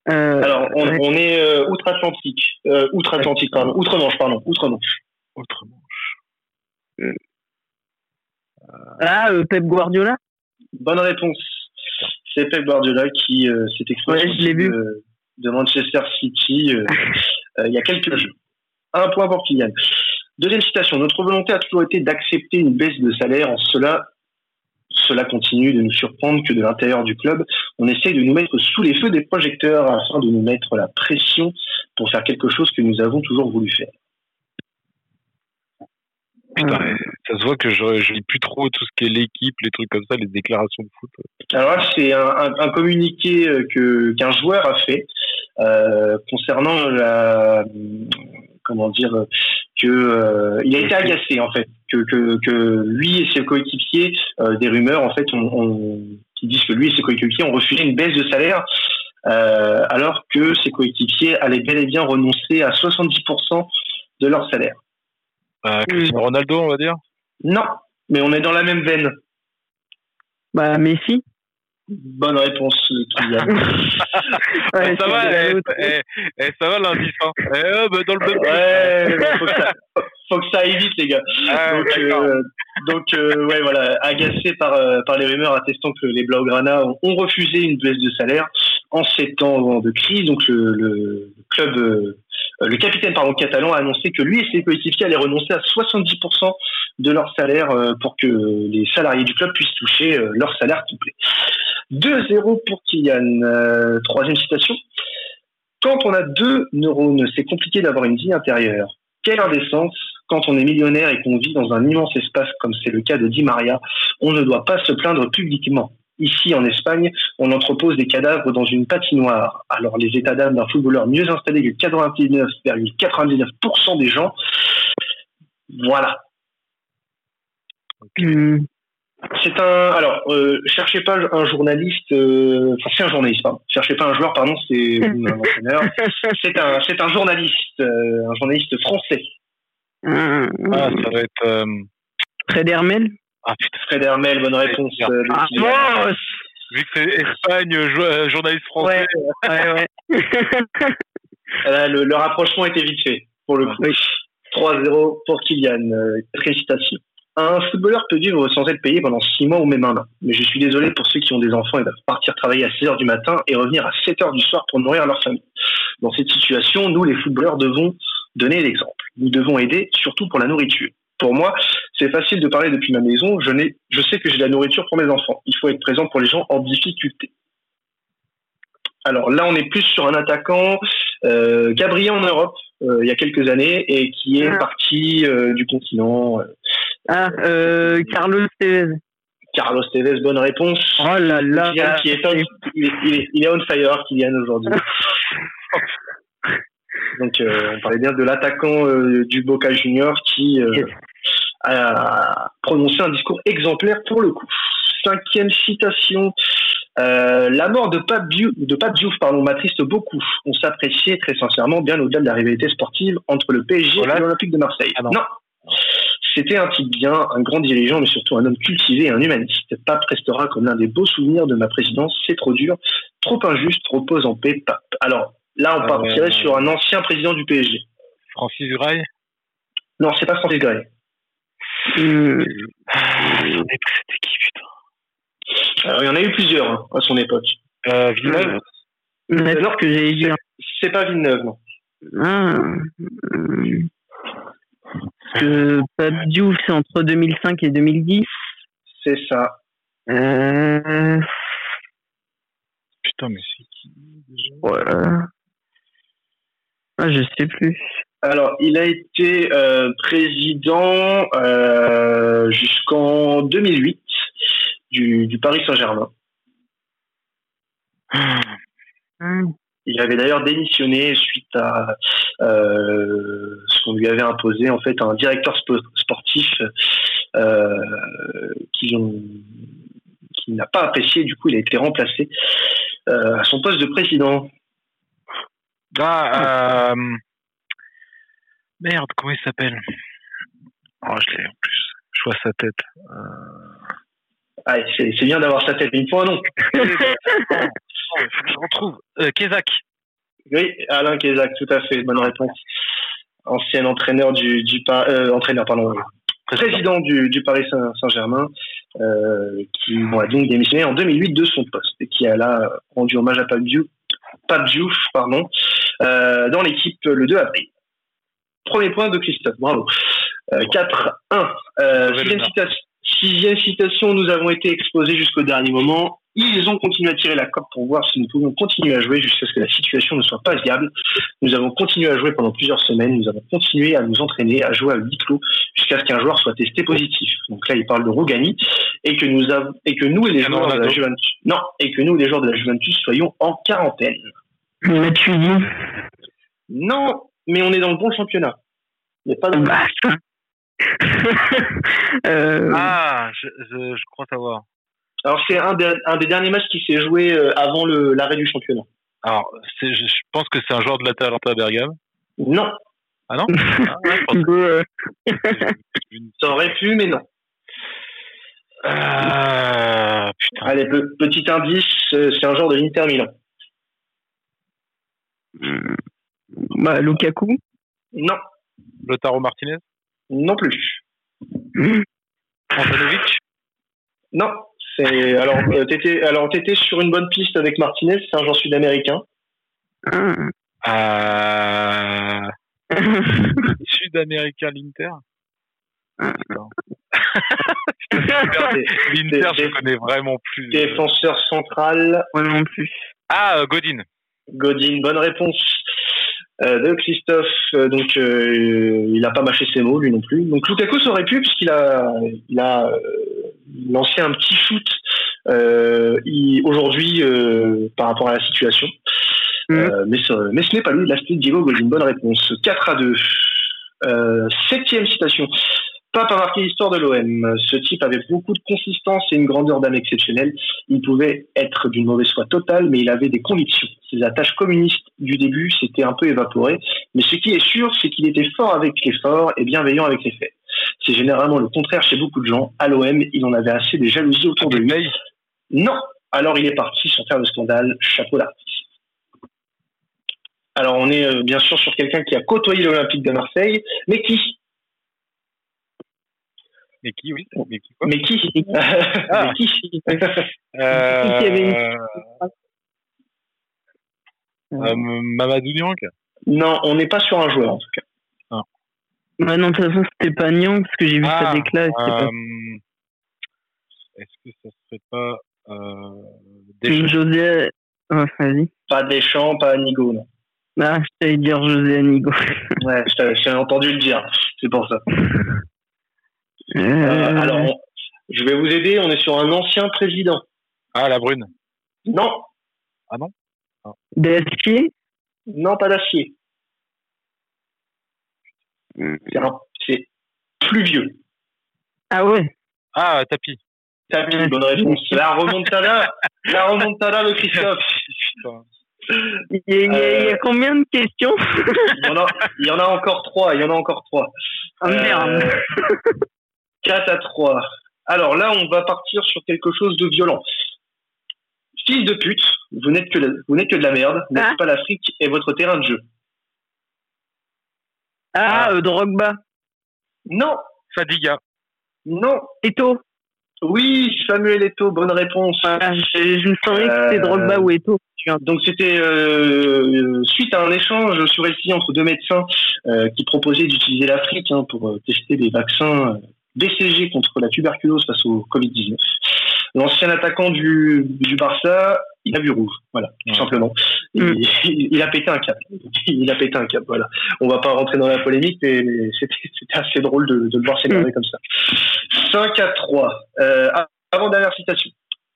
euh, Alors, on, est euh, outre-Atlantique, euh, outre-Atlantique, pardon, outre-Manche, pardon, outre-Manche. Outre-Manche. Ah, Pep Guardiola? Bonne réponse. C'est Pep Guardiola qui s'est exprimé de, de, Manchester City il y a quelques jours. Un point pour Kylian. Deuxième citation. Notre volonté a toujours été d'accepter une baisse de salaire. En cela, cela continue de nous surprendre que de l'intérieur du club, on essaye de nous mettre sous les feux des projecteurs afin de nous mettre la pression pour faire quelque chose que nous avons toujours voulu faire. Putain, ça se voit que je, je lis plus trop tout ce qui est l'équipe, les trucs comme ça, les déclarations de foot. Alors là, c'est un, communiqué que qu'un joueur a fait euh, concernant la comment dire que euh, il a été agacé en fait que que, que lui et ses coéquipiers euh, des rumeurs en fait on, qui disent que lui et ses coéquipiers ont refusé une baisse de salaire alors que ses coéquipiers allaient bel et bien renoncer à 70% de leur salaire. Ronaldo, on va dire? Non, mais on est dans la même veine. Bah Messi? Bonne réponse, Kylian. ouais, ça, va, eh, eh, eh, ça va l'indice. Hein. Eh, bah, dans le faut, que ça, faut que ça aille vite, les gars. Ah, donc, euh, donc euh, ouais, voilà, agacé par, euh, par les rumeurs attestant que les Blaugrana ont, ont refusé une baisse de salaire en ces temps de crise. Donc le, le club, euh, le capitaine pardon, catalan a annoncé que lui et ses coéquipiers allaient renoncer à 70% de leur salaire pour que les salariés du club puissent toucher leur salaire complet. 2-0 pour Kylian. Euh, troisième citation. Quand on a deux neurones, c'est compliqué d'avoir une vie intérieure. Quelle indécence quand on est millionnaire et qu'on vit dans un immense espace comme c'est le cas de Di Maria, on ne doit pas se plaindre publiquement. Ici, en Espagne, on entrepose des cadavres dans une patinoire. Alors, les états d'âme d'un footballeur mieux installé que 99,99% des gens, voilà. Hmm. C'est un. Alors, euh, cherchez pas un journaliste. Euh, enfin, c'est un journaliste. Pardon. Cherchez pas un joueur, pardon. C'est un entraîneur. C'est un, c'est un journaliste, euh, un journaliste français. Ah, ça va être. Euh... Fred Hermel. Ah putain, Fred Hermel, bonne réponse. Euh, ah, Vu que c'est Espagne, journaliste français. Ouais, ouais. le, le, rapprochement était vite fait pour le coup. 3-0 pour Kylian. félicitations. Un footballeur peut vivre sans être payé pendant 6 mois ou même un an. Mais je suis désolé pour ceux qui ont des enfants et doivent partir travailler à 6 heures du matin et revenir à 7 heures du soir pour nourrir leur famille. Dans cette situation, nous, les footballeurs, devons donner l'exemple. Nous devons aider, surtout pour la nourriture. Pour moi, c'est facile de parler depuis ma maison. Je, je sais que j'ai de la nourriture pour mes enfants. Il faut être présent pour les gens en difficulté. Alors là, on est plus sur un attaquant euh, qui a brillé en Europe euh, il y a quelques années et qui est ah. parti euh, du continent. Euh, ah, Carlos Tevez. Carlos Tevez, bonne réponse. Oh là là. qui est il, est, il, est, on fire, Kylian, aujourd'hui. Donc, on parlait bien de l'attaquant du Boca Junior qui a prononcé un discours exemplaire pour le coup. Cinquième citation. La mort de Pape Diouf, de Pape Diouf pardon, m'attriste beaucoup. On s'appréciait très sincèrement bien au-delà de la rivalité sportive entre le PSG et l'Olympique de Marseille. Ah non. C'était un type bien, un grand dirigeant, mais surtout un homme cultivé et un humaniste. Pape restera comme l'un des beaux souvenirs de ma présidence. C'est trop dur, trop injuste, repose en paix, Pape. Alors, là, on partirait euh, sur un ancien président du PSG. Francis Gray? Non, c'est pas Francis Gray. Euh... C'était qui, putain Il y en a eu plusieurs hein, à son époque. Euh, Villeneuve Alors que j'ai dit. C'est pas Villeneuve, non. Ah que Pape Diouf, c'est entre 2005 et 2010. C'est ça. Euh... Putain, mais c'est qui Voilà. Ah, je sais plus. Alors, il a été euh, président euh, jusqu'en 2008 du, du Paris Saint-Germain. Hum. Il avait d'ailleurs démissionné suite à euh, ce qu'on lui avait imposé, en fait, un directeur sportif euh, qui, qui n'a pas apprécié. Du coup, il a été remplacé euh, à son poste de président. Ah, euh, merde, comment il s'appelle? Oh, je l'ai en plus. Je vois sa tête. Euh... Ah, c'est bien d'avoir sa tête, mais il faut un nom. je retrouve. Euh, Kézak. Oui, Alain Kézak, tout à fait. Bonne réponse. Ancien entraîneur du, du euh, entraîneur, pardon, président du, du Paris Saint-Germain, euh, qui a donc démissionné en 2008 de son poste et qui a là rendu hommage à Pape pardon, euh, dans l'équipe le 2 avril. Premier point de Christophe, bravo. 4-1. sixième, citation, sixième citation, nous avons été exposés jusqu'au dernier moment Ils ont continué à tirer la corde pour voir si nous pouvions continuer à jouer jusqu'à ce que la situation ne soit pas viable. Nous avons continué à jouer pendant plusieurs semaines. Nous avons continué à nous entraîner, à jouer à huis clos jusqu'à ce qu'un joueur soit testé positif. Donc là, il parle de Rogani et que nous avons, et que nous et les joueurs de la Juventus, non, et que nous et les joueurs de la Juventus soyons en quarantaine. Non, mais on est dans le bon championnat. Il n'y a pas de. Euh, Ah, je, je, crois savoir. Alors, c'est un, un, des derniers matchs qui s'est joué euh, avant l'arrêt du championnat. Alors, je, je pense que c'est un joueur de l'Atalanta Bergame. Non. Ah non? Ah, Ça aurait pu, mais non. Euh, putain. Allez, petit indice, euh, c'est un joueur de l'Inter Milan. Bah, Lukaku? Non. Lotaro Martinez? Non plus. Antonovic Non. C'est alors euh, t'étais alors t'étais sur une bonne piste avec Martinez, c'est un joueur sud-américain. Euh... sud-américain l'Inter. L'Inter, je connais vraiment plus. Défenseur central. Ouais, non plus. Ah, euh, Godin. Godin, bonne réponse de Christophe. Euh, donc, il n'a pas mâché ses mots, lui non plus. Donc, Lukaku aurait pu, puisqu'il a, il a lancé un petit shoot aujourd'hui par rapport à la situation. Mmh. mais, ce, mais ce n'est pas lui, là c'était Diego Godin. Bonne réponse. 4 à 2. septième citation. Pape a marqué l'histoire de l'OM. Ce type avait beaucoup de consistance et une grandeur d'âme exceptionnelle. Il pouvait être d'une mauvaise foi totale, mais il avait des convictions. Ses attaches communistes du début s'étaient un peu évaporées, mais ce qui est sûr, c'est qu'il était fort avec les forts et bienveillant avec les faits. C'est généralement le contraire chez beaucoup de gens. À l'OM, il en avait assez des jalousies autour de lui. Non. Alors il est parti sans faire de scandale. Chapeau d'artiste. Alors on est euh, bien sûr sur quelqu'un qui a côtoyé l'Olympique de Marseille, mais qui mais qui, oui. Mais qui quoi Mais qui ah. Mais qui euh... euh, Mamadou Niang Non, on n'est pas sur un joueur en tout cas. Ah. Bah non, de toute façon, c'était pas Niang parce que j'ai vu ah, sa déclat. Euh... Est-ce que ça serait pas euh, Deschamps José. Oh, vas-y. Pas Deschamps, pas Anigo, non. Ah, je t'allais dire José Anigo. ouais, j'ai entendu le dire, c'est pour ça. Euh, alors, je vais vous aider. On est sur un ancien président. Ah, la brune. Non. Ah non? Ah. D'acier Non, pas d'acier. C'est plus vieux. Ah ouais? Ah, tapis. Tapis, bonne réponse. La remontada, la remontada de Christophe. Il y, a, il y, combien de questions? Il y, en a, il y en a encore trois. Il y en a encore trois. Oh merde. Euh, 4 à 3. Alors là, on va partir sur quelque chose de violent. Fils de pute, vous n'êtes que, vous n'êtes que de la merde, n'êtes ah. pas l'Afrique et votre terrain de jeu. Ah, ah. Euh, Drogba. Non. Fadiga. Non. Eto. Oui, Samuel Eto, bonne réponse. Ah, je, me sentais que c'était Drogba ou Eto. Donc c'était euh, suite à un échange sur ici entre deux médecins euh, qui proposaient d'utiliser l'Afrique hein, pour tester des vaccins BCG contre la tuberculose face au Covid-19. L'ancien attaquant du, du Barça, il a vu rouge, voilà, tout simplement. Mm. Il, a pété un cap. Il a pété un cap, voilà. On va pas rentrer dans la polémique, mais c'était assez drôle de, de le voir s'énerver mm. comme ça. 5 à 3. Euh, avant dernière citation.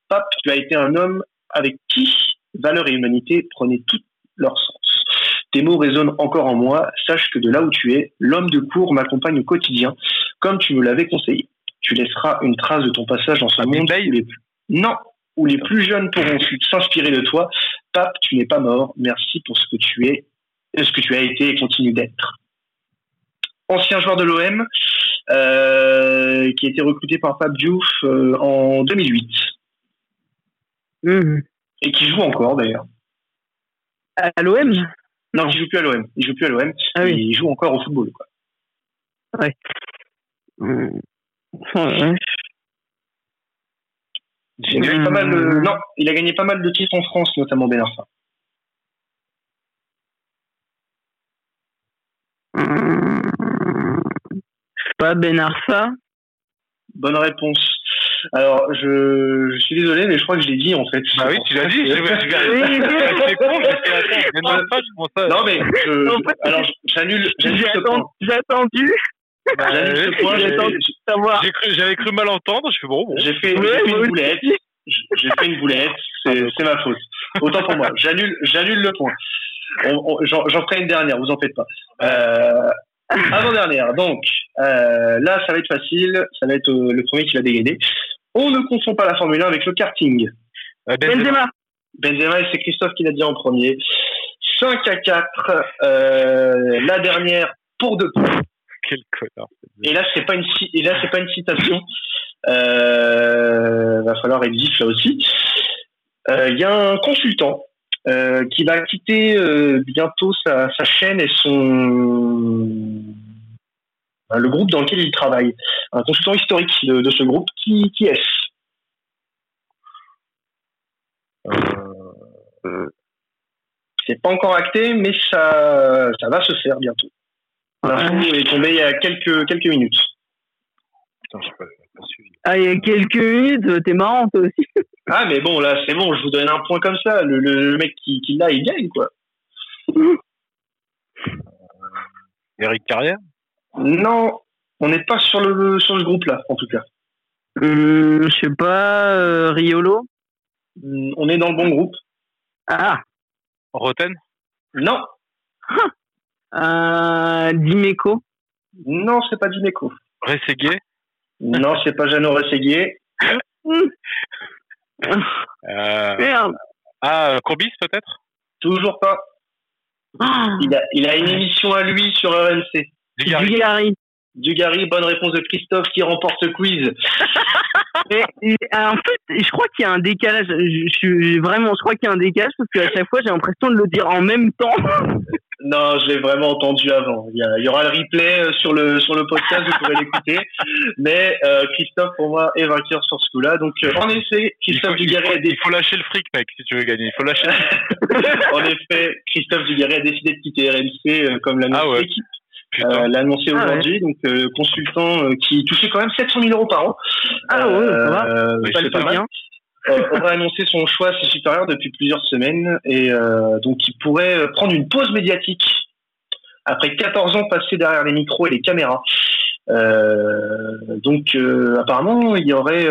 Pape, tu as été un homme avec qui valeur et humanité prenaient tout leur sens. Tes mots résonnent encore en moi. Sache que de là où tu es, l'homme de cour m'accompagne au quotidien comme tu me l'avais conseillé. Tu laisseras une trace de ton passage dans ce monde où les plus... Non, où les plus jeunes pourront s'inspirer de toi. Pape, tu n'es pas mort. Merci pour ce que tu es, ce que tu as été et continue d'être. Ancien joueur de l'OM, euh, qui a été recruté par Pape Diouf euh, en 2008. Mmh. Et qui joue encore d'ailleurs. À l'OM Non, il joue plus à l'OM. Il joue plus à l'OM. Ah il joue encore au football. Quoi. Ouais. Il a gagné pas mal de... Non, il a gagné pas mal de titres en France, notamment Ben Arfa. Pas Ben Arfa. Bonne réponse. Alors, je, je suis désolé, mais je crois que je l'ai dit en fait. Bah oui, tu l'as dit. C'est con, j'ai Non, mais je, alors j'annule. J'ai attendu. Bah, j'annule ce point. J'ai cru, j'avais cru mal entendre. Je fais bon. bon. J'ai fait, fait une boulette. J'ai fait une boulette. C'est ma faute. Autant pour moi. J'annule, j'annule le point. J'en ferai une dernière. Vous en faites pas. Euh, avant-dernière. Donc, euh, là, ça va être facile. Ça va être euh, le premier qui va dégainer. On ne confond pas la Formule 1 avec le karting. Euh, Benzema. Benzema, et c'est Christophe qui l'a dit en premier. 5 à 4. Euh, la dernière pour deux points. Quel connard. Et là, c'est pas une, et là, c'est pas une citation. Euh, va falloir être vif là aussi. Il y a un consultant euh, qui va quitter euh, bientôt sa, chaîne et son le groupe dans lequel il travaille. Un consultant historique de, ce groupe. Qui, qui est-ce? Euh, C'est pas encore acté, mais ça, ça va se faire bientôt. L'info est tombé il y a quelques, quelques minutes. Putain, je sais pas. Ah, il y a quelques minutes, t'es marrant toi aussi. Ah, mais bon, là, c'est bon, je vous donne un point comme ça. Le, mec qui, qui l'a, il gagne, quoi. Eric Carrière? Non, on n'est pas sur le, sur ce groupe-là, en tout cas. Euh, je sais pas, euh, Riolo? On est dans le bon groupe. Ah Roten? Non. Euh, Dimeco Non, c'est pas Dimeco. Rességuier non, c'est pas Jeannot Rességuier. euh... Ah, Courbis peut-être? Toujours pas. Ah. Il, a, il a une émission à lui sur RMC. Dugarry. Dugarry, bonne réponse de Christophe qui remporte ce quiz. en fait, je crois qu'il y a un décalage. Je, suis vraiment, je crois qu'il y a un décalage parce qu'à chaque fois, j'ai l'impression de le dire en même temps. Non, je l'ai vraiment entendu avant. Il y, aura le replay euh, sur le sur le podcast, vous pourrez l'écouter. Mais euh, Christophe, pour moi, est vainqueur sur ce coup-là. Donc, euh, en effet, Christophe Dugarry a décidé... Il faut lâcher le fric, mec, si tu veux gagner. Il faut lâcher. en effet, Christophe Dugarry a décidé de quitter RMC comme l'a ah ouais. L'équipe. l'a annoncé ah aujourd'hui, donc consultant qui touchait quand même 700 000 euros par an. Ah ouais, ça va. pas, pas bien euh, aurait annoncé son choix à ses supérieurs depuis plusieurs semaines et euh, donc il pourrait euh, prendre une pause médiatique après 14 ans passés derrière les micros et les caméras. Euh, donc euh, apparemment il y aurait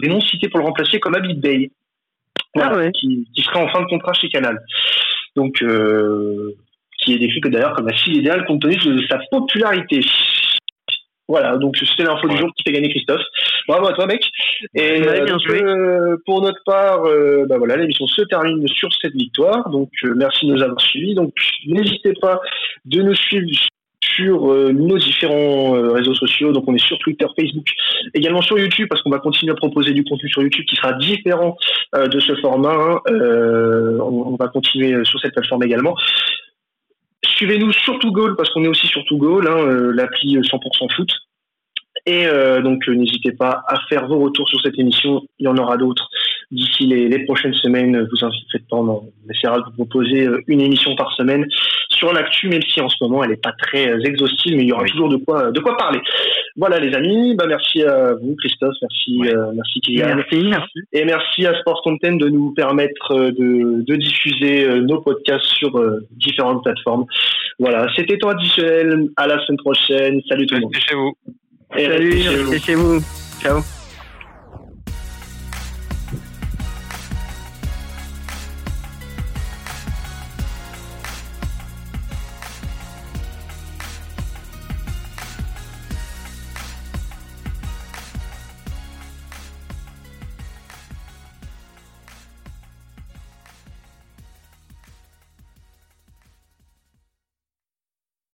des noms cités pour le remplacer comme Abid Bey, ah ouais. qui, qui, serait en fin de contrat chez Canal. Donc qui est décrit que d'ailleurs comme la fille idéale compte tenu de sa popularité. Voilà, donc c'était l'info du jour qui fait gagner Christophe. Bravo à toi, mec. Et euh, euh, pour notre part, euh, bah voilà, l'émission se termine sur cette victoire. Donc merci de nous avoir suivis. Donc n'hésitez pas de nous suivre sur nos différents réseaux sociaux. Donc on est sur Twitter, Facebook, également sur YouTube parce qu'on va continuer à proposer du contenu sur YouTube qui sera différent de ce format. On, on, va continuer sur cette plateforme également. Suivez-nous sur Goal parce qu'on est aussi sur Goal, hein, l'appli 100% foot. Et euh, donc, euh, n'hésitez pas à faire vos retours sur cette émission. Il y en aura d'autres d'ici les, prochaines semaines. Vous inquiétez pas, on essaiera de vous proposer euh, une émission par semaine sur l'actu, même si en ce moment elle n'est pas très exhaustive, mais il y aura toujours de quoi, de quoi parler. Voilà, les amis. Bah, merci à vous, Christophe. Merci, merci Kylian. Merci, Et merci à Sports Content de nous permettre de, de diffuser nos podcasts sur différentes plateformes. Voilà, c'était toi additionnel. À la semaine prochaine. Salut tout le monde. chez vous. Salut, c'est chez vous. Ciao.